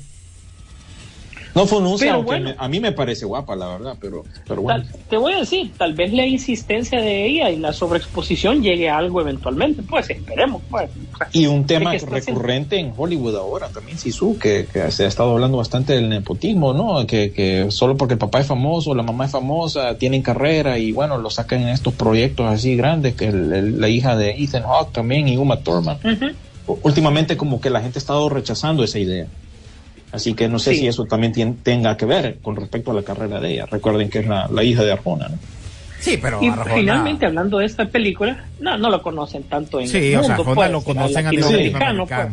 No pronuncia, Pero aunque bueno. me- a mí me parece guapa, la verdad, pero, pero bueno. Tal- te voy a decir, tal vez la insistencia de ella y la sobreexposición llegue a algo eventualmente, pues esperemos, pues. Y un tema recurrente en Hollywood ahora también, Sisu, que, que se ha estado hablando bastante del nepotismo, ¿no? Que, que solo porque el papá es famoso, la mamá es famosa, tienen carrera y bueno, lo sacan en estos proyectos así grandes, que el- el- la hija de Ethan Hawke también y Uma Thurman. Ujú. Últimamente como que la gente ha estado rechazando esa idea. Así que no sé Sí. si eso también tien- tenga que ver con respecto a la carrera de ella. Recuerden que es la, la hija de Arjona, ¿no? Sí, pero Y Arjona- finalmente, hablando de esta película, no, no lo conocen tanto en Sí, el o sea, mundo, Arjona pues, lo al conocen a nivel latinoamericano. pues.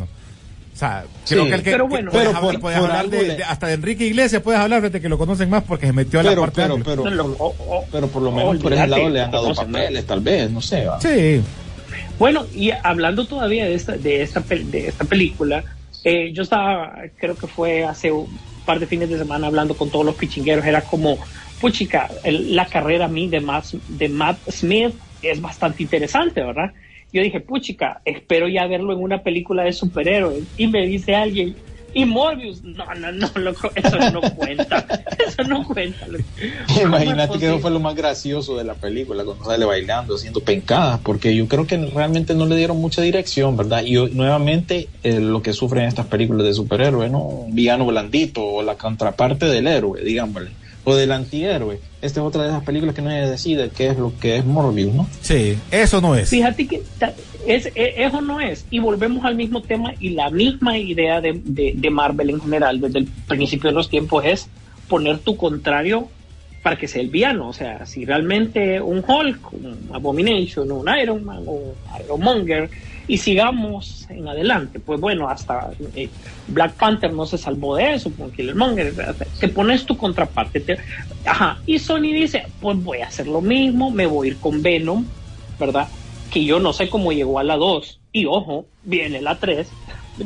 O sea, creo Sí, que el que, pero que bueno. puedes Pero hablar, por- puedes por hablar algo de, hasta de Enrique Iglesias, puedes hablar de que lo conocen más porque se metió a la Pero, parte pero, pero, No, lo- o- o- pero por lo menos por ese lado le han dado papeles, tal vez, no sé. ¿va? Sí, Bueno, y hablando todavía de esta, de esta, pel- de esta película, eh, yo estaba, creo que fue hace un par de fines de semana hablando con todos los pichingueros, era como, puchica, el- la carrera a de Matt, de Matt Smith es bastante interesante, ¿verdad? Yo dije, puchica, espero ya verlo en una película de superhéroes. Y me dice alguien, ¿y Morbius? No, no, no, loco, eso no cuenta. Eso no cuenta. loco. ¿Cómo es Imagínate que eso fue lo más gracioso de la película, cuando sale bailando, haciendo pencadas, porque yo creo que realmente no le dieron mucha dirección, ¿verdad? Y nuevamente eh, lo que sufren estas películas de superhéroes, ¿no? Un villano blandito o la contraparte del héroe, digámosle, o del antihéroe. Esta es otra de esas películas que nadie decide qué es lo que es Morbius, ¿no? sí, eso no es. Fíjate que es, e- eso no es. Y volvemos al mismo tema y la misma idea de, de- de Marvel en general desde el principio de los tiempos es poner tu contrario para que sea el villano. O sea, si realmente un Hulk, un Abomination, un Iron Man, un Ironmonger, y sigamos en adelante. Pues bueno, hasta eh, Black Panther no se salvó de eso con Killermonger. Te pones tu contraparte. te- ajá. Y Sony dice, pues voy a hacer lo mismo, me voy a ir con Venom, ¿verdad? Que yo no sé cómo llegó a la 2. Y ojo, viene la 3.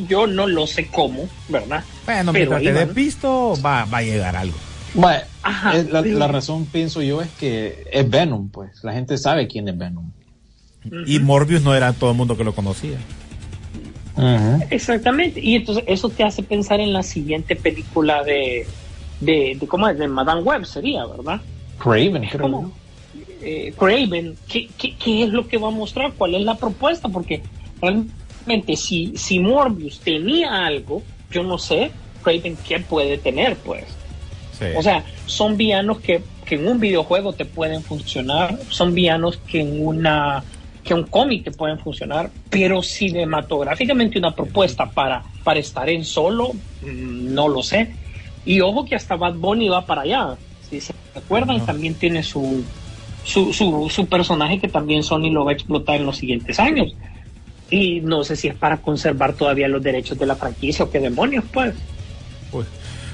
Yo no lo sé cómo, ¿verdad? Bueno, Pero te des visto, va, va a llegar algo. Bueno, Ajá, es la, pero- la razón, pienso yo, es que es Venom, pues. La gente sabe quién es Venom. Y Morbius no era todo el mundo que lo conocía. Exactamente. Y entonces eso te hace pensar en la siguiente película de, de, de ¿cómo es? De Madame Web sería, ¿verdad? Craven, creo. ¿Cómo? Eh, Craven, ¿qué, qué, qué es lo que va a mostrar? ¿Cuál es la propuesta? Porque realmente si, si Morbius tenía algo, yo no sé, Craven, ¿qué puede tener? Pues. Sí. O sea, son villanos que, que en un videojuego te pueden funcionar, son villanos que en una que un cómic te pueden funcionar, pero cinematográficamente una propuesta para, para estar en solo, mm, no lo sé. Y ojo que hasta Bad Bunny va para allá. Si se acuerdan, también tiene su, su, su, su personaje que también Sony lo va a explotar en los siguientes años. Y no sé si es para conservar todavía los derechos de la franquicia o qué demonios, pues. Uy.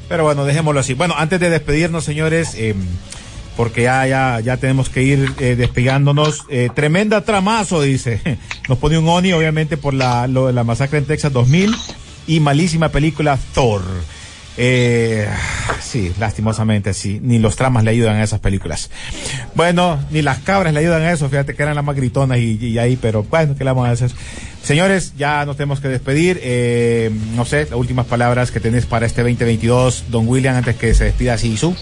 Pero bueno, dejémoslo así. Bueno, antes de despedirnos, señores, eh, porque ya, ya, ya tenemos que ir eh, despegándonos. Eh, tremenda tramazo, dice. Nos pone un Oni, obviamente, por la, lo la masacre en Texas 2000 y malísima película Thor. Eh, sí, lastimosamente, sí. Ni los tramas le ayudan a esas películas. Bueno, ni las cabras le ayudan a eso. Fíjate que eran las más gritonas y, ahí, pero bueno, ¿qué le vamos a hacer? Señores, ya nos tenemos que despedir. Eh, no sé, las últimas palabras que tenés para este 2022, don William, antes que se despida Sisu.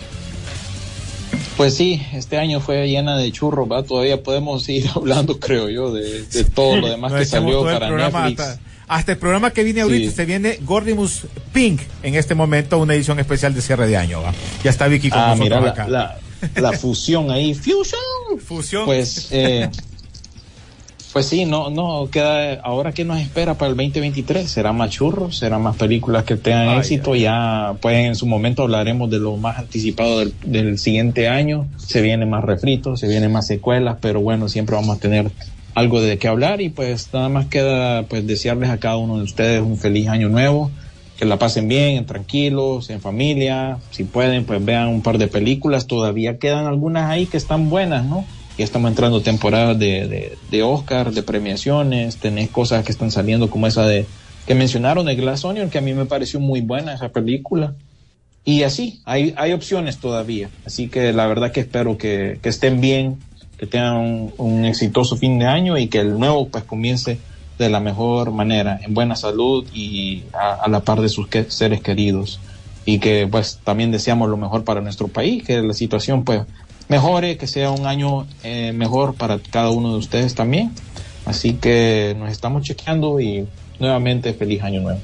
Pues sí, este año fue llena de churros, ¿va? Todavía podemos seguir hablando, creo yo, de, de todo lo demás que salió para Netflix. hasta, hasta el programa que viene ahorita, Sí. se viene Gordimus Pink en este momento, una edición especial de cierre de año. ¿va? Ya está Vicky con Ah, nosotros mira la, acá. la, la fusión ahí, fusion. Fusión. Pues, eh, pues sí, no, no queda. Ahora qué nos espera para el 2023? ¿Será más churros? ¿Será más películas que tengan Ay, éxito? Ya, pues en su momento hablaremos de lo más anticipado del, del siguiente año. Se vienen más refritos, se vienen más secuelas, pero bueno, siempre vamos a tener algo de qué hablar y pues nada más queda pues desearles a cada uno de ustedes un feliz año nuevo que la pasen bien, tranquilos, en familia, si pueden, pues vean un par de películas, todavía quedan algunas ahí que están buenas, ¿no? Ya estamos entrando temporadas de, de, de Oscar, de premiaciones, tenés cosas que están saliendo como esa de que mencionaron de Glass Onion, que a mí me pareció muy buena esa película. Y así, hay, hay opciones todavía. Así que la verdad que espero que, que estén bien, que tengan un, exitoso fin de año y que el nuevo pues comience de la mejor manera, en buena salud y a, la par de sus seres queridos. Y que pues también deseamos lo mejor para nuestro país, que la situación pues mejore, que sea un año eh, mejor para cada uno de ustedes también. Así que nos estamos chequeando y nuevamente feliz año nuevo.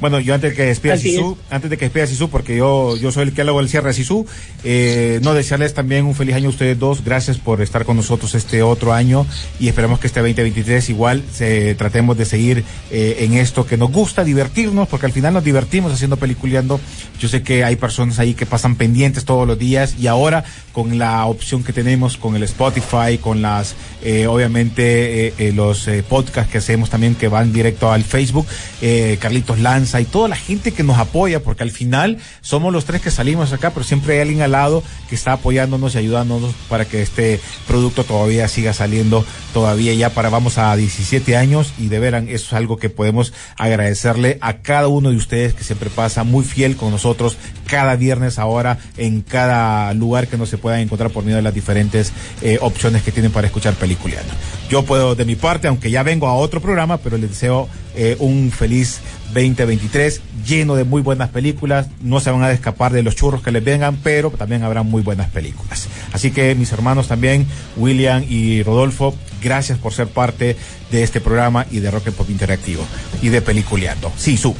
Bueno, yo antes de que despida Sisu, antes de que despida Sisu, porque yo, yo soy el que hago el cierre de Sisu, eh, no desearles también un feliz año a ustedes dos. Gracias por estar con nosotros este otro año y esperamos que este 2023 igual se, tratemos de seguir eh, en esto que nos gusta, divertirnos, porque al final nos divertimos haciendo peliculeando. Yo sé que hay personas ahí que pasan pendientes todos los días y ahora con la opción que tenemos con el Spotify, con las, eh, obviamente, eh, eh, los eh, podcasts que hacemos también que van directo al Facebook, eh, Carlitos Y toda la gente que nos apoya, porque al final somos los tres que salimos acá, pero siempre hay alguien al lado que está apoyándonos y ayudándonos para que este producto todavía siga saliendo todavía ya para vamos a 17 años y de veran eso es algo que podemos agradecerle a cada uno de ustedes que siempre pasa muy fiel con nosotros cada viernes ahora en cada lugar que no se puedan encontrar por medio de las diferentes eh, opciones que tienen para escuchar peliculeando. Yo puedo de mi parte, aunque ya vengo a otro programa, pero les deseo eh, un feliz 2023 lleno de muy buenas películas. No se van a escapar de los churros que les vengan, pero también habrá muy buenas películas. Así que mis hermanos también, William y Rodolfo, gracias por ser parte de este programa y de Rock and Pop Interactivo y de Peliculeando. Sí, su.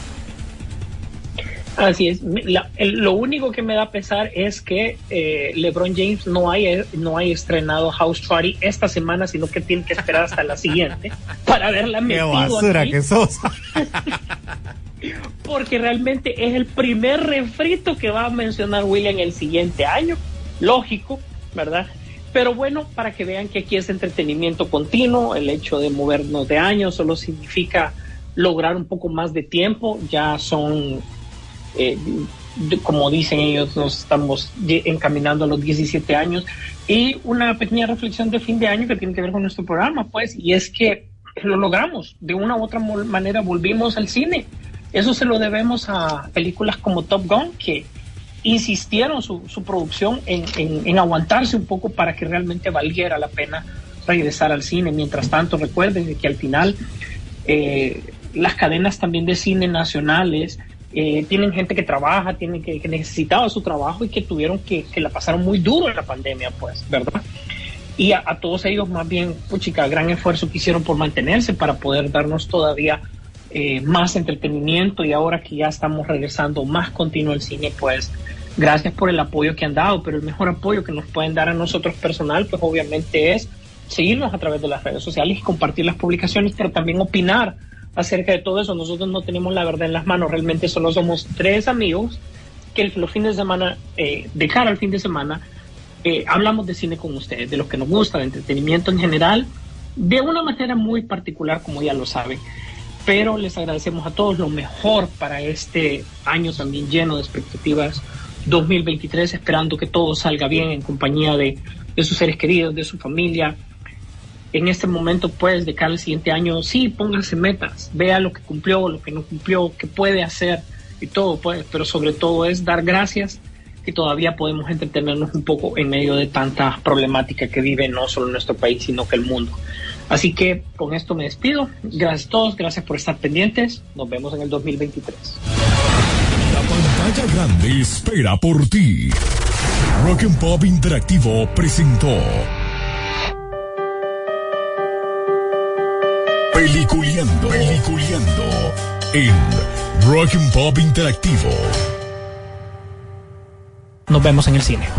Así es. La- el- lo único que me da pesar es que eh, LeBron James no hay, no hay estrenado House Party esta semana, sino que tiene que esperar hasta la siguiente para verla Qué metido basura aquí, que sos. porque realmente es el primer refrito que va a mencionar William el siguiente año. Lógico, ¿verdad? Pero bueno, para que vean que aquí es entretenimiento continuo, el hecho de movernos de año solo significa lograr un poco más de tiempo, ya son eh, como dicen ellos, nos estamos encaminando a los 17 años. Y una pequeña reflexión de fin de año que tiene que ver con nuestro programa, pues, y es que lo logramos. De una u otra manera volvimos al cine. Eso se lo debemos a películas como Top Gun, que insistieron su, producción en, aguantarse un poco para que realmente valiera la pena regresar al cine. Mientras tanto, recuerden que al final eh, las cadenas también de cine nacionales eh, tienen gente que trabaja, tienen que, necesitaba su trabajo y que tuvieron que, la pasaron muy duro en la pandemia, pues, ¿verdad? Y a, a todos ellos más bien, puchica, gran esfuerzo que hicieron por mantenerse para poder darnos todavía eh, más entretenimiento y ahora que ya estamos regresando más continuo al cine, pues gracias por el apoyo que han dado, pero el mejor apoyo que nos pueden dar a nosotros personal, pues obviamente es seguirnos a través de las redes sociales y compartir las publicaciones, pero también opinar acerca de todo eso. Nosotros no tenemos la verdad en las manos, realmente solo somos tres amigos que los fines de semana, eh, de cara al fin de semana, eh, hablamos de cine con ustedes, de lo que nos gusta, de entretenimiento en general, de una manera muy particular, como ya lo saben. Pero les agradecemos a todos lo mejor para este año también lleno de expectativas 2023, esperando que todo salga bien en compañía de, de sus seres queridos, de su familia. En este momento, pues, de cara al siguiente año, sí, pónganse metas, vea lo que cumplió, lo que no cumplió, qué puede hacer y todo, pues, pero sobre todo es dar gracias que todavía podemos entretenernos un poco en medio de tanta problemática que vive no solo nuestro país, sino que el mundo. Así que con esto me despido. Gracias a todos, gracias por estar pendientes. Nos vemos en el 2023. La pantalla grande espera por ti. Rock and Pop Interactivo presentó Peliculeando, Peliculeando en Rock and Pop Interactivo. Nos vemos en el cine.